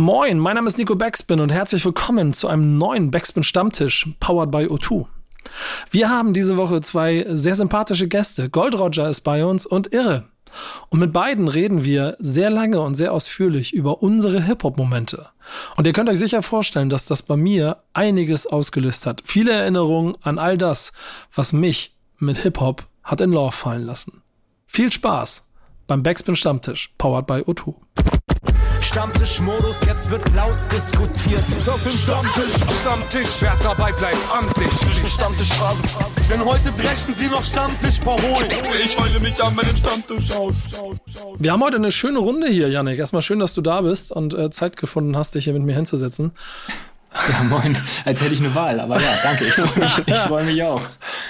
Moin, mein Name ist Nico Backspin und herzlich willkommen zu einem neuen Backspin Stammtisch, powered by O2. Wir haben diese Woche zwei sehr sympathische Gäste. Gold Roger ist bei uns und Irre. Und mit beiden reden wir sehr lange und sehr ausführlich über unsere Hip-Hop-Momente. Und ihr könnt euch sicher vorstellen, dass das bei mir einiges ausgelöst hat. Viele Erinnerungen an all das, was mich mit Hip-Hop hat in Love fallen lassen. Viel Spaß beim Backspin Stammtisch, powered by O2. Stammtischmodus, jetzt wird laut diskutiert. Auf dem Stammtisch, Stammtisch, wer dabei bleibt, amtlich. Stammtisch Phase. Denn heute dreschen sie noch Stammtisch verholen. Ich heule mich an meinem Stammtisch aus. Wir haben heute eine schöne Runde hier, Yannick. Erstmal schön, dass du da bist und äh, Zeit gefunden hast, dich hier mit mir hinzusetzen. Ja, moin. Als hätte ich eine Wahl. Aber ja, danke. Ich freue mich, ich freu mich auch.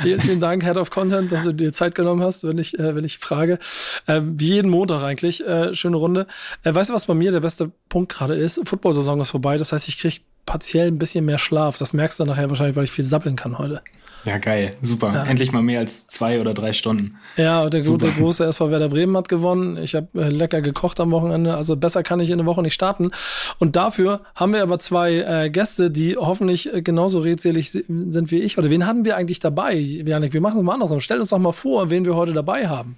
Vielen, vielen Dank, Head of Content, dass du dir Zeit genommen hast, wenn ich, äh, wenn ich frage. Äh, wie jeden Montag eigentlich. Äh, schöne Runde. Äh, weißt du, was bei mir der beste Punkt gerade ist? Football-Saison ist vorbei. Das heißt, ich kriege partiell ein bisschen mehr Schlaf. Das merkst du nachher wahrscheinlich, weil ich viel sappeln kann heute. Ja, geil. Super. Ja. Endlich mal mehr als zwei oder drei Stunden. Ja, und der, der große SV Werder Bremen hat gewonnen. Ich habe äh, lecker gekocht am Wochenende. Also besser kann ich in der Woche nicht starten. Und dafür haben wir aber zwei äh, Gäste, die hoffentlich äh, genauso redselig sind wie ich. Oder wen haben wir eigentlich dabei, Janik? Wir machen es mal andersrum. Stell uns doch mal vor, wen wir heute dabei haben.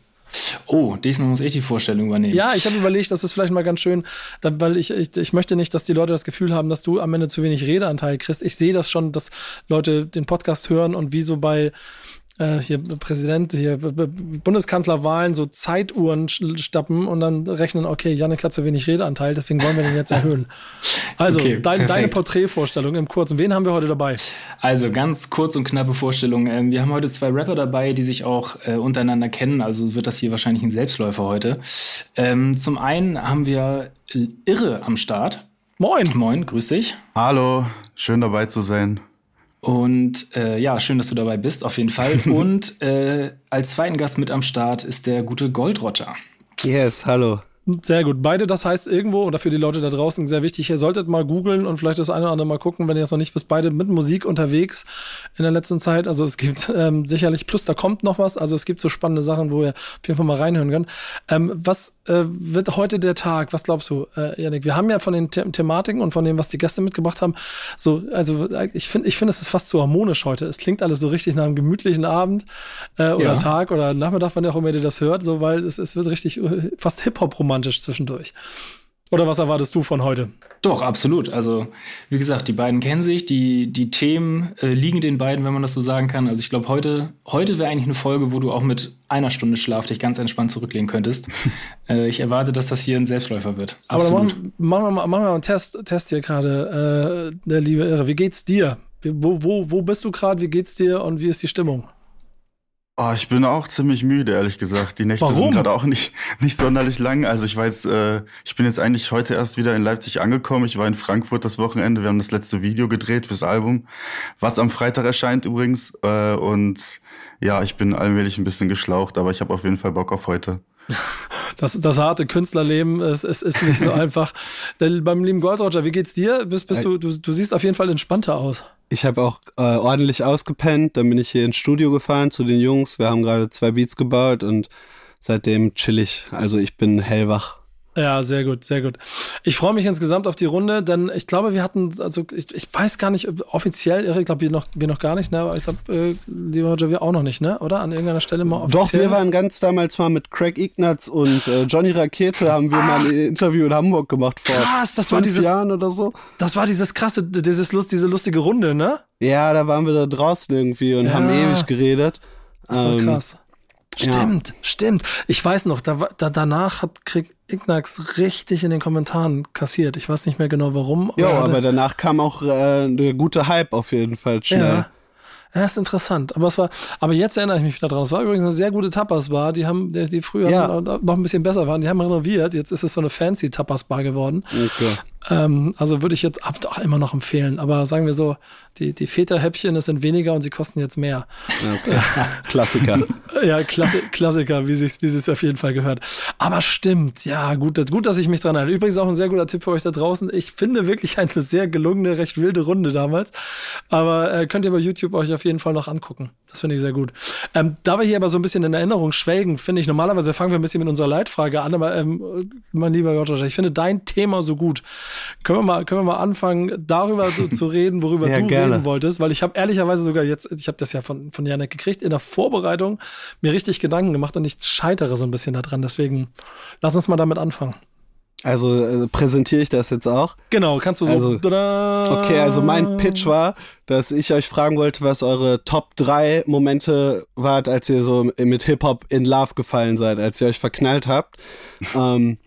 Oh, diesmal muss ich die Vorstellung übernehmen. Ja, ich habe überlegt, das ist vielleicht mal ganz schön, weil ich, ich, ich möchte nicht, dass die Leute das Gefühl haben, dass du am Ende zu wenig Redeanteil kriegst. Ich sehe das schon, dass Leute den Podcast hören und wie so bei äh, hier Präsident, hier Bundeskanzlerwahlen so Zeituhren stappen und dann rechnen, okay, Janik hat zu wenig Redeanteil, deswegen wollen wir den jetzt erhöhen. Also, okay, dein, deine Porträtvorstellung im Kurzen. Wen haben wir heute dabei? Also, ganz kurz und knappe Vorstellung. Ähm, wir haben heute zwei Rapper dabei, die sich auch äh, untereinander kennen, also wird das hier wahrscheinlich ein Selbstläufer heute. Ähm, zum einen haben wir Irre am Start. Moin. Moin, grüß dich. Hallo, schön dabei zu sein. Und äh, ja, schön, dass du dabei bist, auf jeden Fall. Und äh, als zweiten Gast mit am Start ist der gute Gold Roger. Yes, hallo. Sehr gut. Beide, das heißt irgendwo, oder für die Leute da draußen sehr wichtig, ihr solltet mal googeln und vielleicht das eine oder andere mal gucken, wenn ihr es noch nicht wisst, beide mit Musik unterwegs in der letzten Zeit. Also es gibt ähm, sicherlich, plus da kommt noch was, also es gibt so spannende Sachen, wo ihr auf jeden Fall mal reinhören könnt. Ähm, was äh, wird heute der Tag? Was glaubst du, äh, Janik? Wir haben ja von den The Thematiken und von dem, was die Gäste mitgebracht haben, so, also ich finde, ich finde, es ist fast so harmonisch heute. Es klingt alles so richtig nach einem gemütlichen Abend äh, oder ja. Tag oder Nachmittag, wann ihr auch immer ihr das hört, so, weil es, es wird richtig äh, fast Hip-Hop-romantisch romantisch zwischendurch. Oder was erwartest du von heute? Doch, absolut. Also, wie gesagt, die beiden kennen sich, die, die Themen äh, liegen den beiden, wenn man das so sagen kann. Also, ich glaube, heute, heute wäre eigentlich eine Folge, wo du auch mit einer Stunde Schlaf dich ganz entspannt zurücklehnen könntest. äh, ich erwarte, dass das hier ein Selbstläufer wird. Aber dann machen, machen, wir mal, machen wir mal einen Test, Test hier gerade, äh, der liebe Irre. Wie geht's dir? Wo, wo, wo bist du gerade? Wie geht's dir und wie ist die Stimmung? Oh, ich bin auch ziemlich müde, ehrlich gesagt. Die Nächte Warum? sind gerade auch nicht, nicht sonderlich lang. Also ich weiß, äh, ich bin jetzt eigentlich heute erst wieder in Leipzig angekommen. Ich war in Frankfurt das Wochenende. Wir haben das letzte Video gedreht fürs Album, was am Freitag erscheint übrigens. Äh, und ja, ich bin allmählich ein bisschen geschlaucht, aber ich habe auf jeden Fall Bock auf heute. Das, das harte Künstlerleben es, es ist nicht so einfach. Denn beim lieben Gold Roger, wie geht's dir? Bist, bist du, du, du siehst auf jeden Fall entspannter aus. Ich habe auch äh, ordentlich ausgepennt. Dann bin ich hier ins Studio gefahren zu den Jungs. Wir haben gerade zwei Beats gebaut und seitdem chill ich. Also ich bin hellwach. Ja, sehr gut, sehr gut. Ich freue mich insgesamt auf die Runde, denn ich glaube, wir hatten, also ich, ich weiß gar nicht, offiziell, ich glaube, wir noch, wir noch gar nicht, ne? Aber ich glaube, äh, lieber Roger, wir auch noch nicht, ne? Oder? An irgendeiner Stelle mal offiziell. Doch, wir waren ganz damals mal mit Craig Ignatz und äh, Johnny Rakete haben wir Ach, mal ein Interview in Hamburg gemacht vor krass, das war dieses, Jahren oder so. Das war dieses krasse, dieses Lust, diese lustige Runde, ne? Ja, da waren wir da draußen irgendwie und ja. haben ewig geredet. Das war ähm, krass. Stimmt, ja. stimmt. Ich weiß noch, da, da, danach hat Krieg Ignax richtig in den Kommentaren kassiert. Ich weiß nicht mehr genau warum. Ja, aber, aber danach kam auch äh, eine gute Hype auf jeden Fall schnell. Ja. Ja, ist interessant. Aber es war, aber jetzt erinnere ich mich wieder dran. Es war übrigens eine sehr gute Tapas-Bar. Die haben, die, die früher ja. noch ein bisschen besser waren. Die haben renoviert. Jetzt ist es so eine fancy Tapas-Bar geworden. Okay. Ähm, also würde ich jetzt ab doch immer noch empfehlen. Aber sagen wir so, die, die Feta-Häppchen, es sind weniger und sie kosten jetzt mehr. Okay. Klassiker. ja, Klassi Klassiker, wie es wie es auf jeden Fall gehört. Aber stimmt, ja, gut, gut, dass ich mich dran erinnere. Übrigens auch ein sehr guter Tipp für euch da draußen. Ich finde wirklich eine sehr gelungene, recht wilde Runde damals. Aber äh, könnt ihr bei YouTube euch auf jeden Fall noch angucken. Das finde ich sehr gut. Ähm, da wir hier aber so ein bisschen in Erinnerung schwelgen, finde ich, normalerweise fangen wir ein bisschen mit unserer Leitfrage an, aber ähm, mein lieber Gott, ich finde dein Thema so gut können wir mal, können wir mal anfangen, darüber so zu reden, worüber Ja, du gerne. reden wolltest, weil ich habe ehrlicherweise sogar jetzt, ich habe das ja von, von Janek gekriegt, in der Vorbereitung mir richtig Gedanken gemacht und ich scheitere so ein bisschen daran. Deswegen lass uns mal damit anfangen. Also äh, präsentiere ich das jetzt auch. Genau, kannst du so. Also! Okay, also mein Pitch war, dass ich euch fragen wollte, was eure Top 3 Momente wart, als ihr so mit Hip-Hop in Love gefallen seid, als ihr euch verknallt habt. ähm,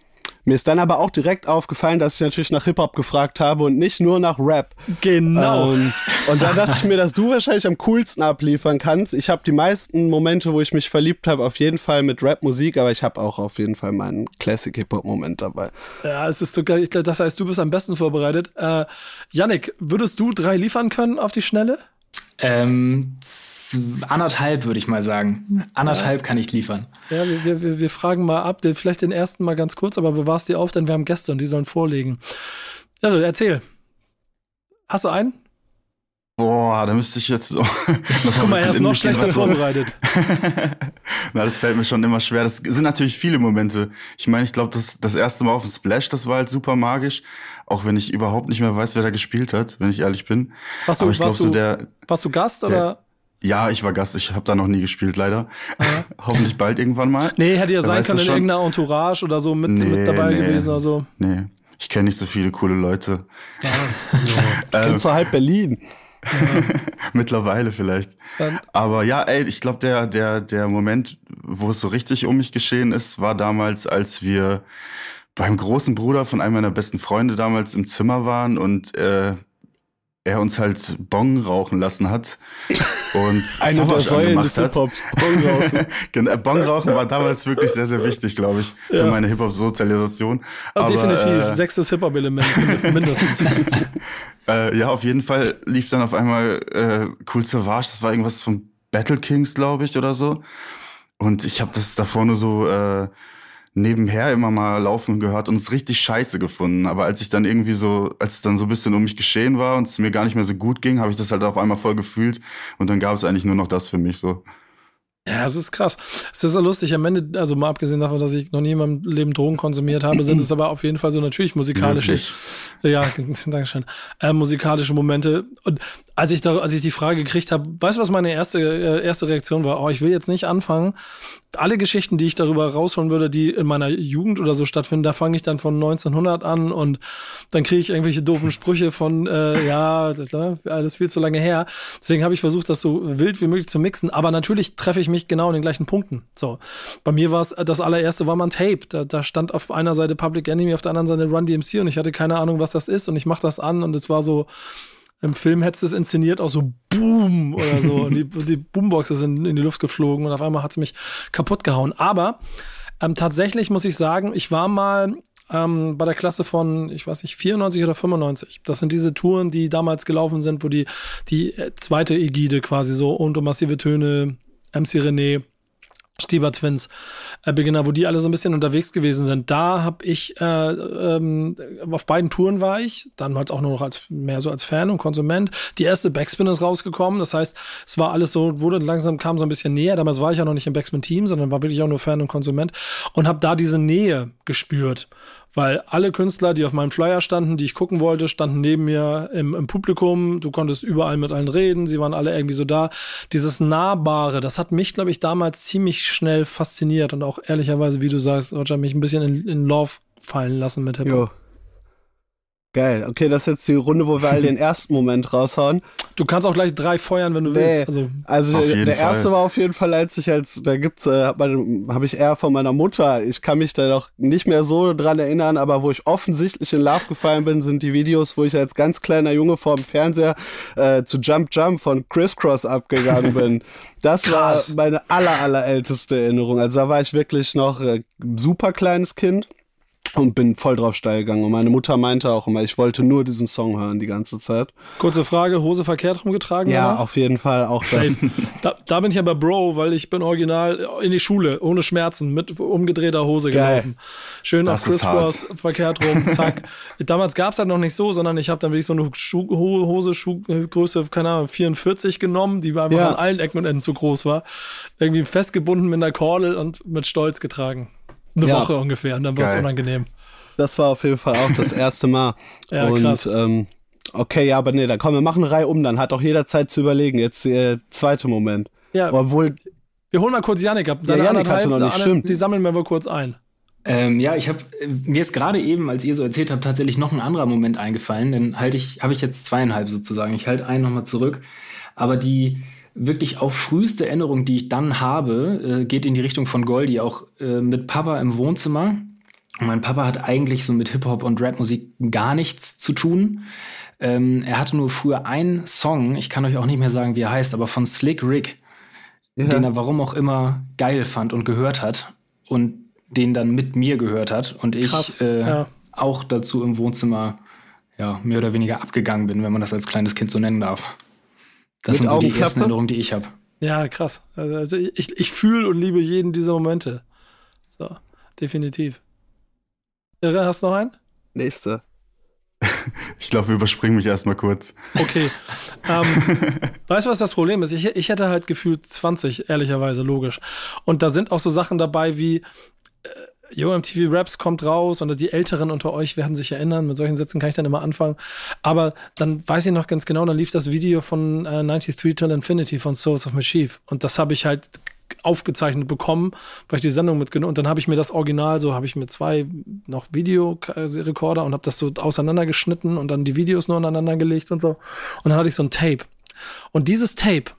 mir ist dann aber auch direkt aufgefallen, dass ich natürlich nach Hip-Hop gefragt habe und nicht nur nach Rap. Genau. Ähm, und da dachte ich mir, dass du wahrscheinlich am coolsten abliefern kannst. Ich habe die meisten Momente, wo ich mich verliebt habe, auf jeden Fall mit Rap-Musik, aber ich habe auch auf jeden Fall meinen Classic-Hip-Hop-Moment dabei. Ja, es ist so geil. Ich glaub, Das heißt, du bist am besten vorbereitet. Äh, Yannick, würdest du drei liefern können auf die Schnelle? Ähm, anderthalb würde ich mal sagen. Anderthalb kann ich liefern. Ja, wir, wir- wir, fragen mal ab, vielleicht den ersten mal ganz kurz, aber bewahrst die auf, denn wir haben Gäste und die sollen vorlegen. Ja, erzähl. Hast du einen? Boah, da müsste ich jetzt so noch Guck mal, er ist noch schlechter so- vorbereitet. Na, das fällt mir schon immer schwer. Das sind natürlich viele Momente. Ich meine, ich glaube, das, das erste Mal auf dem Splash, das war halt super magisch. Auch wenn ich überhaupt nicht mehr weiß, wer da gespielt hat, wenn ich ehrlich bin. Warst du, Aber ich glaube, warst, so du, der, warst du Gast der- oder? Ja, ich war Gast. Ich habe da noch nie gespielt, leider. Hoffentlich bald irgendwann mal. Nee, hätte ja sein können in schon? irgendeiner Entourage oder so mit, Nee, mit dabei nee. gewesen oder so. Nee, ich kenne nicht so viele coole Leute. Kennst du halb Berlin? Mittlerweile vielleicht. Dann- Aber ja, ey, ich glaube, der, der, der Moment, wo es so richtig um mich geschehen ist, war damals, als wir beim großen Bruder von einem meiner besten Freunde damals im Zimmer waren und äh, er uns halt Bong rauchen lassen hat und Eine der Säulen des angemacht hat. Hip-Hops. Bongrauchen. Genau, äh, Bong rauchen war damals wirklich sehr, sehr wichtig, glaube ich, für meine Hip-Hop-Sozialisation. Aber definitiv, äh, sechstes Hip-Hop-Element mindest- mindestens. Äh, ja, auf jeden Fall lief dann auf einmal äh, Cool Savage, das war irgendwas von Battle Kings, glaube ich, oder so. Und ich habe das davor nur so äh, nebenher immer mal laufen gehört und es richtig scheiße gefunden. Aber als ich dann irgendwie so, als es dann so ein bisschen um mich geschehen war und es mir gar nicht mehr so gut ging, habe ich das halt auf einmal voll gefühlt. Und dann gab es eigentlich nur noch das für mich so. Ja, es ist krass. Es ist so lustig. Am Ende, also mal abgesehen davon, dass ich noch nie in meinem Leben Drogen konsumiert habe, sind es aber auf jeden Fall so natürlich musikalische, Wirklich. ja, Dankeschön, äh, musikalische Momente. Und als ich da, als ich die Frage gekriegt habe, weißt du, was meine erste, äh, erste Reaktion war? Oh, ich will jetzt nicht anfangen. Alle Geschichten, die ich darüber rausholen würde, die in meiner Jugend oder so stattfinden, da fange ich dann von 1900 an und dann kriege ich irgendwelche doofen Sprüche von, äh, ja, das, ne, alles viel zu lange her. Deswegen habe ich versucht, das so wild wie möglich zu mixen. Aber natürlich treffe ich mich genau in den gleichen Punkten. So, bei mir war es das allererste war mal ein Tape. Da, da stand auf einer Seite Public Enemy, auf der anderen Seite Run DMC und ich hatte keine Ahnung, was das ist und ich mache das an und es war so im Film hättest du es inszeniert, auch so Boom oder so. und die, die Boomboxes sind in die Luft geflogen und auf einmal hat es mich kaputt gehauen. Aber ähm, tatsächlich muss ich sagen, ich war mal ähm, bei der Klasse von, ich weiß nicht, 94 oder 95. Das sind diese Touren, die damals gelaufen sind, wo die, die äh, zweite Ägide quasi so und um massive Töne, MC René, Stieber Twins, äh, Beginner, wo die alle so ein bisschen unterwegs gewesen sind. Da habe ich äh, ähm, auf beiden Touren war ich, dann halt auch nur noch als mehr so als Fan und Konsument. Die erste Backspin ist rausgekommen, das heißt, es war alles so, wurde langsam kam so ein bisschen näher. Damals war ich ja noch nicht im Backspin-Team, sondern war wirklich auch nur Fan und Konsument und habe da diese Nähe gespürt, weil alle Künstler, die auf meinem Flyer standen, die ich gucken wollte, standen neben mir im, im Publikum. Du konntest überall mit allen reden, sie waren alle irgendwie so da. Dieses Nahbare, das hat mich, glaube ich, damals ziemlich schnell fasziniert und auch ehrlicherweise, wie du sagst, Roger, mich ein bisschen in, in Love fallen lassen mit Hip-Hop. Geil. Okay, das ist jetzt die Runde, wo wir all den ersten Moment raushauen. Du kannst auch gleich drei feuern, wenn du Nee. willst. Also, Also der, der erste war auf jeden Fall, als ich als, da gibt's, äh, habe hab ich eher von meiner Mutter, ich kann mich da noch nicht mehr so dran erinnern, aber wo ich offensichtlich in Love gefallen bin, sind die Videos, wo ich als ganz kleiner Junge vor dem Fernseher äh, zu Jump Jump von Crisscross abgegangen bin. Das Krass. war meine aller, aller älteste Erinnerung. Also da war ich wirklich noch äh, super kleines Kind. Und bin voll drauf steil gegangen. Und meine Mutter meinte auch immer, ich wollte nur diesen Song hören die ganze Zeit. kurze Frage, Hose verkehrt rumgetragen? Ja, oder? auf jeden Fall auch das. Da, da bin ich aber Bro, weil ich bin original in die Schule, ohne Schmerzen, mit umgedrehter Hose Geil. gelaufen. Schön Das auf Crisscross, verkehrt rum, zack. Damals gab's halt noch nicht so, sondern ich habe dann wirklich so eine Schuh, hohe Hose, Schuhgröße, keine Ahnung, 44 genommen, die einfach Ja. an allen Ecken und Enden zu groß war. Irgendwie festgebunden mit einer Kordel und mit Stolz getragen. Eine Ja. Woche ungefähr, und dann wird's Geil. unangenehm. Das war auf jeden Fall auch das erste Mal. ja, und krass. Ähm, okay, ja, aber nee, dann komm, wir machen eine Reihe um, dann hat auch jeder Zeit zu überlegen. Jetzt der äh, zweite Moment. Ja. Obwohl. Wir holen mal kurz Janik ab. Ja, Janik hatte noch nicht, stimmt. Die sammeln wir mal kurz ein. Ähm, ja, ich habe mir ist gerade eben, als ihr so erzählt habt, tatsächlich noch ein anderer Moment eingefallen. Denn halte ich, habe ich jetzt zweieinhalb sozusagen. Ich halte einen nochmal zurück. Aber die wirklich auch früheste Erinnerung, die ich dann habe, äh, geht in die Richtung von Goldie, auch äh, mit Papa im Wohnzimmer. Und mein Papa hat eigentlich so mit Hip-Hop und Rap-Musik gar nichts zu tun. Ähm, er hatte nur früher einen Song, ich kann euch auch nicht mehr sagen, wie er heißt, aber von Slick Rick, ja. den er warum auch immer geil fand und gehört hat und den dann mit mir gehört hat und ich äh, ja. auch dazu im Wohnzimmer ja, mehr oder weniger abgegangen bin, wenn man das als kleines Kind so nennen darf. Das mit sind so die ersten Erinnerungen, die ich habe. Ja, krass. Also ich, ich fühle und liebe jeden dieser Momente. So, definitiv. Irre, hast du noch einen? Nächste. Ich glaube, wir überspringen mich erstmal kurz. Okay. Ähm, weißt du, was das Problem ist? Ich, ich hätte halt gefühlt 20, ehrlicherweise, logisch. Und da sind auch so Sachen dabei wie, Yo, MTV Raps kommt raus und die Älteren unter euch werden sich erinnern. Mit solchen Sätzen kann ich dann immer anfangen. Aber dann weiß ich noch ganz genau, dann lief das Video von äh, 93 Till Infinity von Souls of Mischief. Und das habe ich halt aufgezeichnet bekommen, weil ich die Sendung mitgenommen und dann habe ich mir das Original so habe ich mir zwei noch Videorekorder und habe das so auseinandergeschnitten und dann die Videos nur aneinander gelegt und so und dann hatte ich so ein Tape und dieses Tape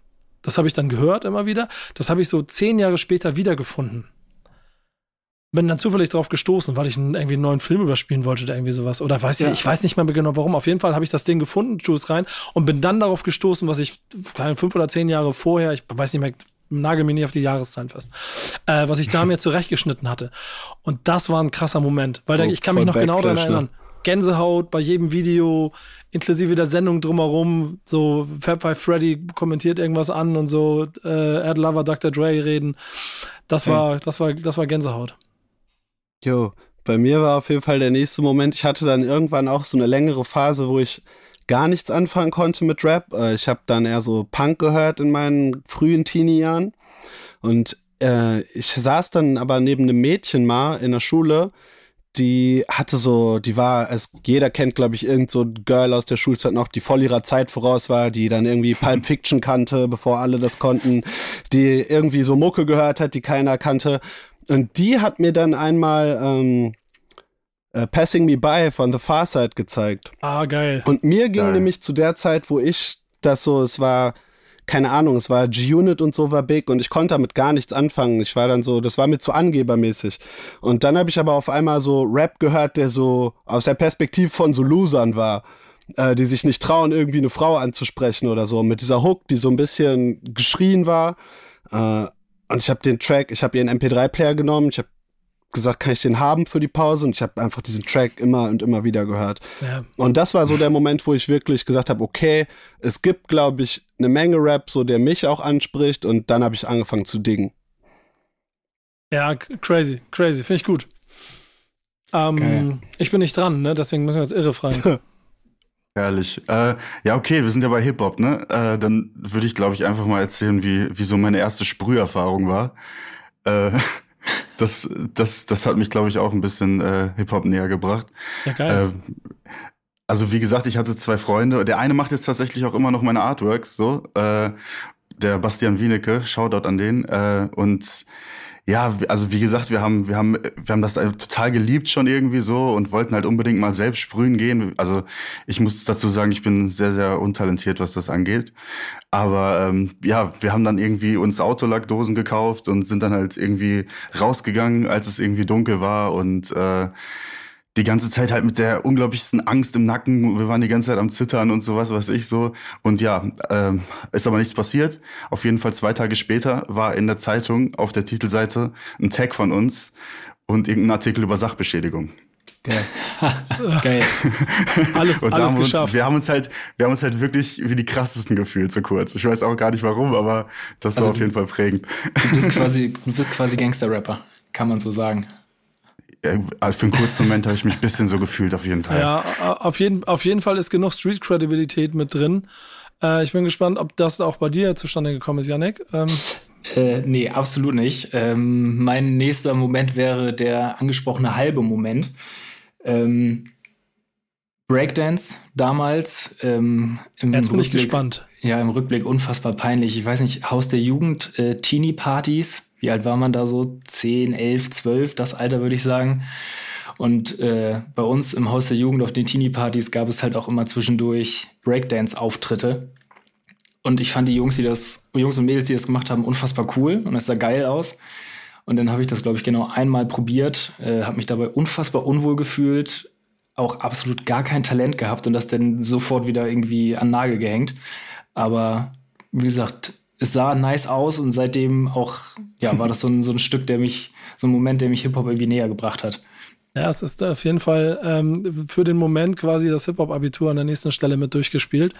das habe ich dann gehört immer wieder das habe ich so zehn Jahre später wiedergefunden bin dann zufällig drauf gestoßen, weil ich einen, irgendwie einen neuen Film überspielen wollte oder irgendwie sowas. Oder weiß ja. ich, ich weiß nicht mehr genau warum. Auf jeden Fall habe ich das Ding gefunden, Juice rein und bin dann darauf gestoßen, was ich fünf oder zehn Jahre vorher, ich weiß nicht mehr nagel mir nicht auf die Jahreszahlen fest, äh, was ich da mir zurechtgeschnitten hatte. Und das war ein krasser Moment, weil oh, ich kann mich noch genau daran ne? erinnern. Gänsehaut bei jedem Video, inklusive der Sendung drumherum, so Fab Five Freddy kommentiert irgendwas an und so äh, Ed Lover, Dr. Dre reden. Das war, das war, das war Gänsehaut. Jo, bei mir war auf jeden Fall der nächste Moment. Ich hatte dann irgendwann auch so eine längere Phase, wo ich gar nichts anfangen konnte mit Rap. Äh, ich habe dann eher so Punk gehört in meinen frühen Teenie-Jahren. Und äh, ich saß dann aber neben einem Mädchen mal in der Schule, die hatte so, die war, es, jeder kennt, glaube ich, irgend so Girl aus der Schulzeit noch, die voll ihrer Zeit voraus war, die dann irgendwie Pulp Fiction kannte, bevor alle das konnten, die irgendwie so Mucke gehört hat, die keiner kannte. Und die hat mir dann einmal ähm, äh, Passing Me By von The Far Side gezeigt. Ah, geil. Und mir ging geil. nämlich zu der Zeit, wo ich das so, es war, keine Ahnung, es war G-Unit und so war big und ich konnte damit gar nichts anfangen. Ich war dann so, das war mir zu angebermäßig. Und dann habe ich aber auf einmal so Rap gehört, der so aus der Perspektive von so Losern war. Äh, die sich nicht trauen, irgendwie eine Frau anzusprechen oder so. Mit dieser Hook, die so ein bisschen geschrien war. Äh, und ich habe den Track, ich habe ihren MP3-Player genommen, ich habe gesagt, kann ich den haben für die Pause? Und ich habe einfach diesen Track immer und immer wieder gehört. Ja. Und das war so der Moment, wo ich wirklich gesagt habe, okay, es gibt, glaube ich, eine Menge Rap, so der mich auch anspricht. Und dann habe ich angefangen zu dingen. Ja, crazy, crazy, finde ich gut. Ähm, ich bin nicht dran, ne? Deswegen müssen wir jetzt irre fragen. Herrlich. Äh, ja, okay, wir sind ja bei Hip-Hop, ne? Äh, dann würde ich, glaube ich, einfach mal erzählen, wie, wie so meine erste Sprüherfahrung war. Äh, das, das, das hat mich, glaube ich, auch ein bisschen äh, Hip-Hop näher gebracht. Ja, geil. Äh, also wie gesagt, ich hatte zwei Freunde. Der eine macht jetzt tatsächlich auch immer noch meine Artworks, so. Äh, der Bastian Wienecke, Shoutout an den. Äh, und ja, also wie gesagt, wir haben, wir haben, wir haben das total geliebt schon irgendwie so und wollten halt unbedingt mal selbst sprühen gehen. Also ich muss dazu sagen, ich bin sehr, sehr untalentiert, was das angeht. Aber ähm, ja, wir haben dann irgendwie uns Autolackdosen gekauft und sind dann halt irgendwie rausgegangen, als es irgendwie dunkel war und äh, die ganze Zeit halt mit der unglaublichsten Angst im Nacken. Wir waren die ganze Zeit am Zittern und sowas, was ich so. Und ja, ähm, ist aber nichts passiert. Auf jeden Fall zwei Tage später war in der Zeitung auf der Titelseite ein Tag von uns und irgendein Artikel über Sachbeschädigung. Geil. Geil. Alles, und alles haben geschafft. Uns, wir haben uns halt, wir haben uns halt wirklich wie die krassesten gefühlt so kurz. Ich weiß auch gar nicht warum, aber das also war auf jeden Fall prägend. Du bist quasi, du bist quasi Gangster-Rapper, kann man so sagen. Also für einen kurzen Moment habe ich mich ein bisschen so gefühlt, auf jeden Fall. Ja, auf jeden, auf jeden Fall ist genug Street-Credibilität mit drin. Äh, ich bin gespannt, ob das auch bei dir zustande gekommen ist, Yannick. Ähm. Äh, nee, absolut nicht. Ähm, mein nächster Moment wäre der angesprochene halbe Moment. Ähm, Breakdance damals. Ähm, im Jetzt bin Rückblick, ich gespannt. Ja, im Rückblick unfassbar peinlich. Ich weiß nicht, Haus der Jugend, äh, Teenie-Partys. Wie alt war man da so? 10, 11, 12, das Alter würde ich sagen. Und äh, bei uns im Haus der Jugend auf den Teenie-Partys gab es halt auch immer zwischendurch Breakdance-Auftritte. Und ich fand die Jungs, die das, Jungs und Mädels, die das gemacht haben, unfassbar cool und es sah geil aus. Und dann habe ich das, glaube ich, genau einmal probiert, äh, habe mich dabei unfassbar unwohl gefühlt, auch absolut gar kein Talent gehabt und das dann sofort wieder irgendwie an Nagel gehängt. Aber wie gesagt, es sah nice aus und seitdem auch, ja, war das so ein, so ein Stück, der mich, so ein Moment, der mich Hip-Hop irgendwie näher gebracht hat. Ja, es ist auf jeden Fall ähm, für den Moment quasi das Hip-Hop-Abitur an der nächsten Stelle mit durchgespielt,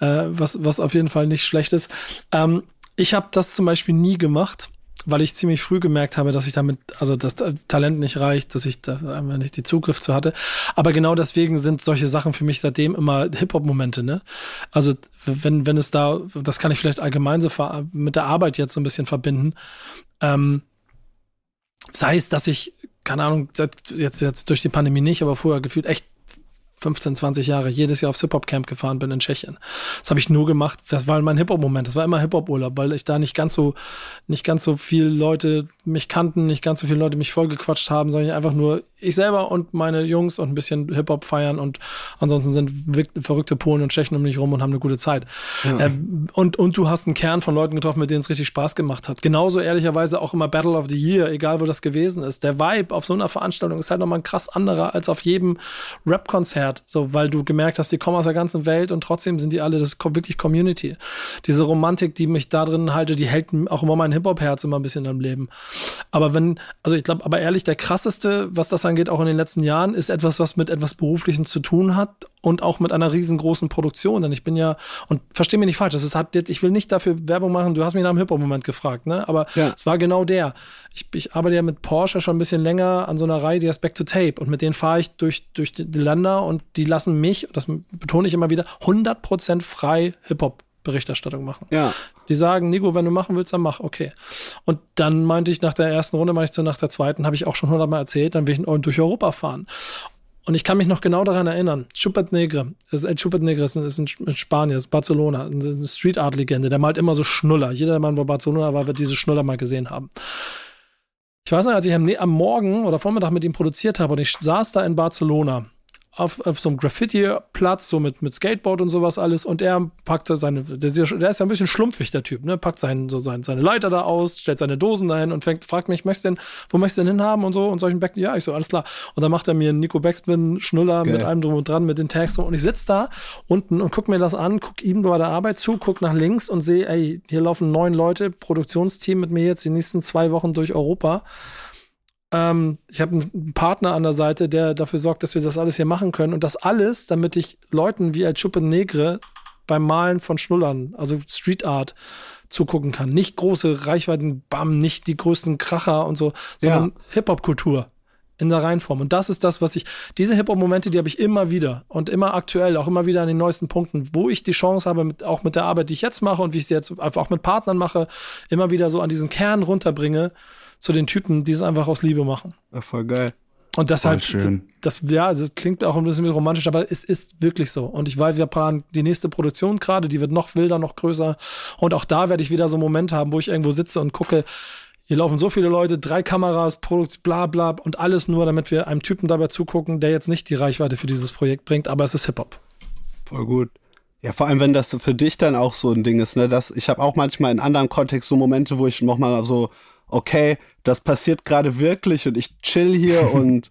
äh, was, was auf jeden Fall nicht schlecht ist. Ähm, ich habe das zum Beispiel nie gemacht weil ich ziemlich früh gemerkt habe, dass ich damit, also das Talent nicht reicht, dass ich da einfach nicht die Zugriff zu hatte. Aber genau deswegen sind solche Sachen für mich seitdem immer Hip-Hop-Momente, ne? Also wenn, wenn es da, das kann ich vielleicht allgemein so mit der Arbeit jetzt so ein bisschen verbinden. Ähm, sei es, dass ich, keine Ahnung, jetzt, jetzt durch die Pandemie nicht, aber vorher gefühlt echt 15, 20 Jahre jedes Jahr aufs Hip-Hop-Camp gefahren bin in Tschechien. Das habe ich nur gemacht, das war mein Hip-Hop-Moment, das war immer Hip-Hop-Urlaub, weil ich da nicht ganz so, nicht ganz so viele Leute mich kannten, nicht ganz so viele Leute mich vollgequatscht haben, sondern einfach nur ich selber und meine Jungs und ein bisschen Hip-Hop feiern und ansonsten sind verrückte Polen und Tschechen um mich rum und haben eine gute Zeit. Ja. Ähm, und, und du hast einen Kern von Leuten getroffen, mit denen es richtig Spaß gemacht hat. Genauso ehrlicherweise auch immer Battle of the Year, egal wo das gewesen ist. Der Vibe auf so einer Veranstaltung ist halt nochmal ein krass anderer als auf jedem Rap-Konzert, so, weil du gemerkt hast, die kommen aus der ganzen Welt und trotzdem sind die alle, das ist wirklich Community. Diese Romantik, die mich da drin halte, die hält auch immer mein Hip-Hop-Herz immer ein bisschen am Leben. Aber wenn, also ich glaube, aber ehrlich, der krasseste, was das angeht, auch in den letzten Jahren, ist etwas, was mit etwas Beruflichem zu tun hat und auch mit einer riesengroßen Produktion. Denn ich bin ja, und verstehe mich nicht falsch, das ist hat jetzt, ich will nicht dafür Werbung machen, du hast mich nach dem Hip-Hop-Moment gefragt, ne? Aber ja. es war genau der. Ich, ich arbeite ja mit Porsche schon ein bisschen länger an so einer Reihe, die heißt Back to Tape. Und mit denen fahre ich durch, durch die Länder und die lassen mich, und das betone ich immer wieder, 100% frei Hip-Hop Berichterstattung machen. Ja. Die sagen, Nico, wenn du machen willst, dann mach, okay. Und dann meinte ich nach der ersten Runde, meinte ich so nach der zweiten, habe ich auch schon hundertmal erzählt, dann will ich durch Europa fahren. Und ich kann mich noch genau daran erinnern. Chupet Negre, ist, äh, Negre ist, ist in, in Spanien, ist Barcelona, eine Street Art Legende. Der malt immer so Schnuller. Jeder, der mal bei Barcelona war, wird diese Schnuller mal gesehen haben. Ich weiß noch, als ich am, am Morgen oder Vormittag mit ihm produziert habe und ich saß da in Barcelona auf, auf so einem Graffiti-Platz, so mit, mit Skateboard und sowas alles. Und er packte seine, der, der ist ja ein bisschen schlumpfig, der Typ, ne? Packt sein, so sein, seine Leiter da aus, stellt seine Dosen dahin und fängt, fragt mich, möchtest du denn, wo möchtest du denn hinhaben und so und solchen Back, ja, ich so, alles klar. Und dann macht er mir einen Nico Backspin Schnuller Geil. mit allem drum und dran, mit den Tags und ich sitz da unten und guck mir das an, guck ihm bei der Arbeit zu, guck nach links und sehe, ey, hier laufen neun Leute, Produktionsteam mit mir jetzt die nächsten zwei Wochen durch Europa. Ähm, ich habe einen Partner an der Seite, der dafür sorgt, dass wir das alles hier machen können. Und das alles, damit ich Leuten wie El Chuppe Negre beim Malen von Schnullern, also Street Art, zugucken kann. Nicht große Reichweiten, bam, nicht die größten Kracher und so, sondern ja. Hip-Hop-Kultur in der Reihenform. Und das ist das, was ich, diese Hip-Hop-Momente, die habe ich immer wieder und immer aktuell, auch immer wieder an den neuesten Punkten, wo ich die Chance habe, mit, auch mit der Arbeit, die ich jetzt mache und wie ich sie jetzt auch mit Partnern mache, immer wieder so an diesen Kern runterbringe zu den Typen, die es einfach aus Liebe machen. Ja, voll geil. Und deshalb, schön. Das, ja, also das klingt auch ein bisschen romantisch, aber es ist wirklich so. Und ich weiß, wir planen die nächste Produktion gerade, die wird noch wilder, noch größer. Und auch da werde ich wieder so einen Moment haben, wo ich irgendwo sitze und gucke, hier laufen so viele Leute, drei Kameras, Produkt, bla bla und alles nur, damit wir einem Typen dabei zugucken, der jetzt nicht die Reichweite für dieses Projekt bringt, aber es ist Hip-Hop. Voll gut. Ja, vor allem, wenn das für dich dann auch so ein Ding ist, ne? Das, ich habe auch manchmal in anderen Kontexten so Momente, wo ich nochmal so okay, das passiert gerade wirklich und ich chill hier und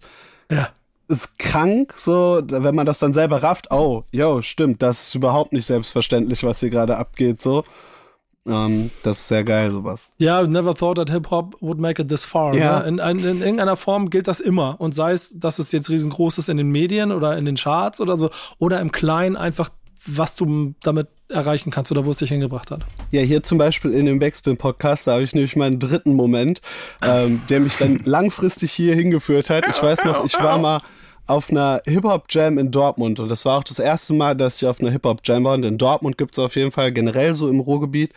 ja. ist krank, so, wenn man das dann selber rafft, oh, yo, stimmt, das ist überhaupt nicht selbstverständlich, was hier gerade abgeht, so. Um, ähm, das ist sehr geil, sowas. Ja, never thought that Hip-Hop would make it this far. Ja. Ne? In, in, in, irgendeiner Form gilt das immer. Und sei es, dass es jetzt riesengroß ist in den Medien oder in den Charts oder so, oder im Kleinen einfach was du damit erreichen kannst oder wo es dich hingebracht hat. Ja, hier zum Beispiel in dem Backspin-Podcast, da habe ich nämlich meinen dritten Moment, ähm, der mich dann langfristig hier hingeführt hat. Ich weiß noch, ich war mal auf einer Hip-Hop-Jam in Dortmund und das war auch das erste Mal, dass ich auf einer Hip-Hop-Jam war und in Dortmund gibt es auf jeden Fall generell so im Ruhrgebiet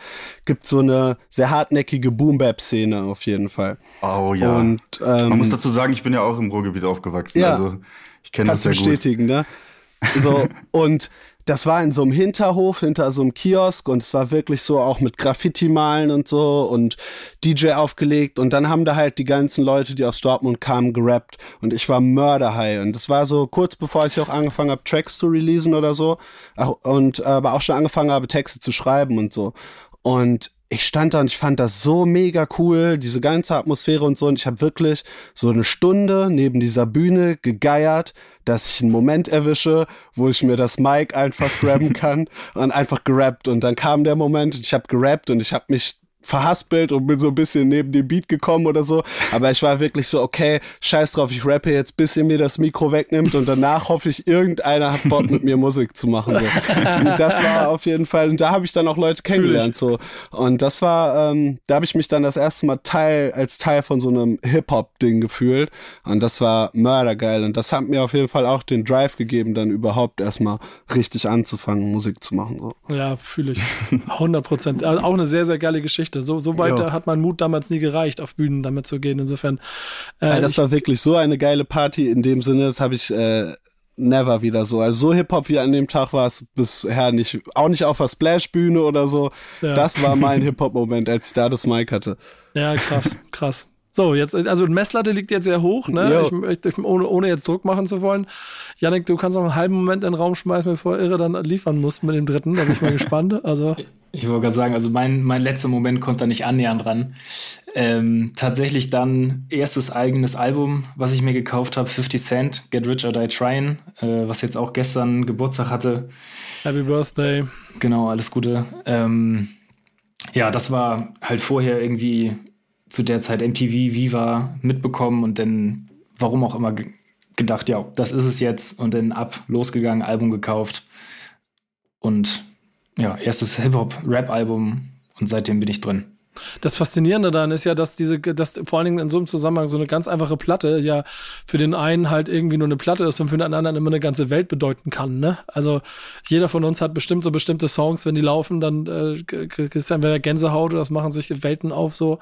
gibt so eine sehr hartnäckige Boom-Bap-Szene auf jeden Fall. Oh ja. Und, ähm, Man muss dazu sagen, ich bin ja auch im Ruhrgebiet aufgewachsen, ja. also Ich kenne das sehr bestätigen, gut. ne? So, und das war in so einem Hinterhof, hinter so einem Kiosk und es war wirklich so auch mit Graffiti malen und so und DJ aufgelegt und dann haben da halt die ganzen Leute, die aus Dortmund kamen, gerappt und ich war mörderhigh und das war so kurz bevor ich auch angefangen habe, Tracks zu releasen oder so und aber auch schon angefangen habe, Texte zu schreiben und so. Und ich stand da und ich fand das so mega cool, diese ganze Atmosphäre und so. Und ich habe wirklich so eine Stunde neben dieser Bühne gegeiert, dass ich einen Moment erwische, wo ich mir das Mic einfach grabben kann und einfach gerappt. Und dann kam der Moment, ich habe gerappt und ich habe mich verhaspelt und bin so ein bisschen neben dem Beat gekommen oder so. Aber ich war wirklich so, okay, scheiß drauf, ich rappe jetzt, bis ihr mir das Mikro wegnimmt und danach hoffe ich, irgendeiner hat Bock mit mir Musik zu machen. So. das war auf jeden Fall, und da habe ich dann auch Leute kennengelernt. so Und das war, ähm, da habe ich mich dann das erste Mal Teil, als Teil von so einem Hip-Hop-Ding gefühlt. Und das war mördergeil. Und das hat mir auf jeden Fall auch den Drive gegeben, dann überhaupt erstmal richtig anzufangen, Musik zu machen. So. Ja, fühle ich. 100 Prozent. Also auch eine sehr, sehr geile Geschichte. Geschichte. So, so weit ja. hat mein Mut damals nie gereicht, auf Bühnen damit zu gehen. Insofern. Äh, ja, das war wirklich so eine geile Party. In dem Sinne, das habe ich äh, never wieder so. Also so Hip-Hop wie an dem Tag war es bisher nicht. Auch nicht auf der Splash-Bühne oder so. Ja. Das war mein Hip-Hop-Moment, als ich da das Mic hatte. Ja, krass, krass. So, jetzt, also Messlatte liegt jetzt sehr hoch, ne? Ich, ich, ohne, ohne jetzt Druck machen zu wollen. Janik, du kannst noch einen halben Moment in den Raum schmeißen, bevor Irre dann liefern muss mit dem dritten. Da bin ich mal gespannt. Also. Ich wollte gerade sagen, also mein, mein letzter Moment kommt da nicht annähernd dran. Ähm, tatsächlich dann erstes eigenes Album, was ich mir gekauft habe, 50 Cent, Get Rich or Die Tryin', äh, was jetzt auch gestern Geburtstag hatte. Happy Birthday. Genau, alles Gute. Ähm, ja, das war halt vorher irgendwie zu der Zeit MTV, Viva mitbekommen und dann, warum auch immer, gedacht, ja, das ist es jetzt und dann ab, losgegangen, Album gekauft und ja, erstes Hip-Hop-Rap-Album und seitdem bin ich drin. Das Faszinierende daran ist ja, dass diese, dass vor allen Dingen in so einem Zusammenhang so eine ganz einfache Platte ja für den einen halt irgendwie nur eine Platte ist und für den anderen immer eine ganze Welt bedeuten kann. Ne? Also jeder von uns hat bestimmt so bestimmte Songs, wenn die laufen, dann äh, ist dann wieder Gänsehaut oder das machen sich Welten auf. So,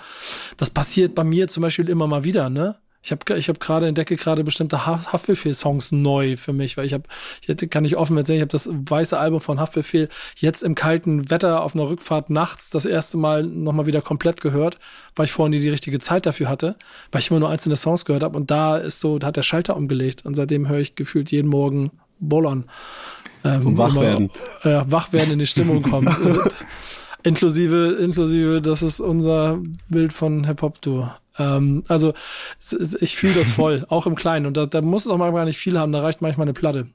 das passiert bei mir zum Beispiel immer mal wieder. Ne? Ich habe ich hab gerade entdecke gerade bestimmte Haftbefehl-Songs neu für mich, weil ich habe, ich hätte, kann ich offen erzählen, ich habe das weiße Album von Haftbefehl jetzt im kalten Wetter auf einer Rückfahrt nachts das erste Mal nochmal wieder komplett gehört, weil ich vorhin nie die richtige Zeit dafür hatte, weil ich immer nur einzelne Songs gehört habe und da ist so, da hat der Schalter umgelegt und seitdem höre ich gefühlt jeden Morgen Bollern. Ähm, Zum Wachwerden. Äh, wach werden in die Stimmung kommen. inklusive, inklusive, das ist unser Bild von Hip Hop Tour. Ähm, also ich fühle das voll, auch im Kleinen. Und da, da muss es auch mal gar nicht viel haben, da reicht manchmal eine Platte.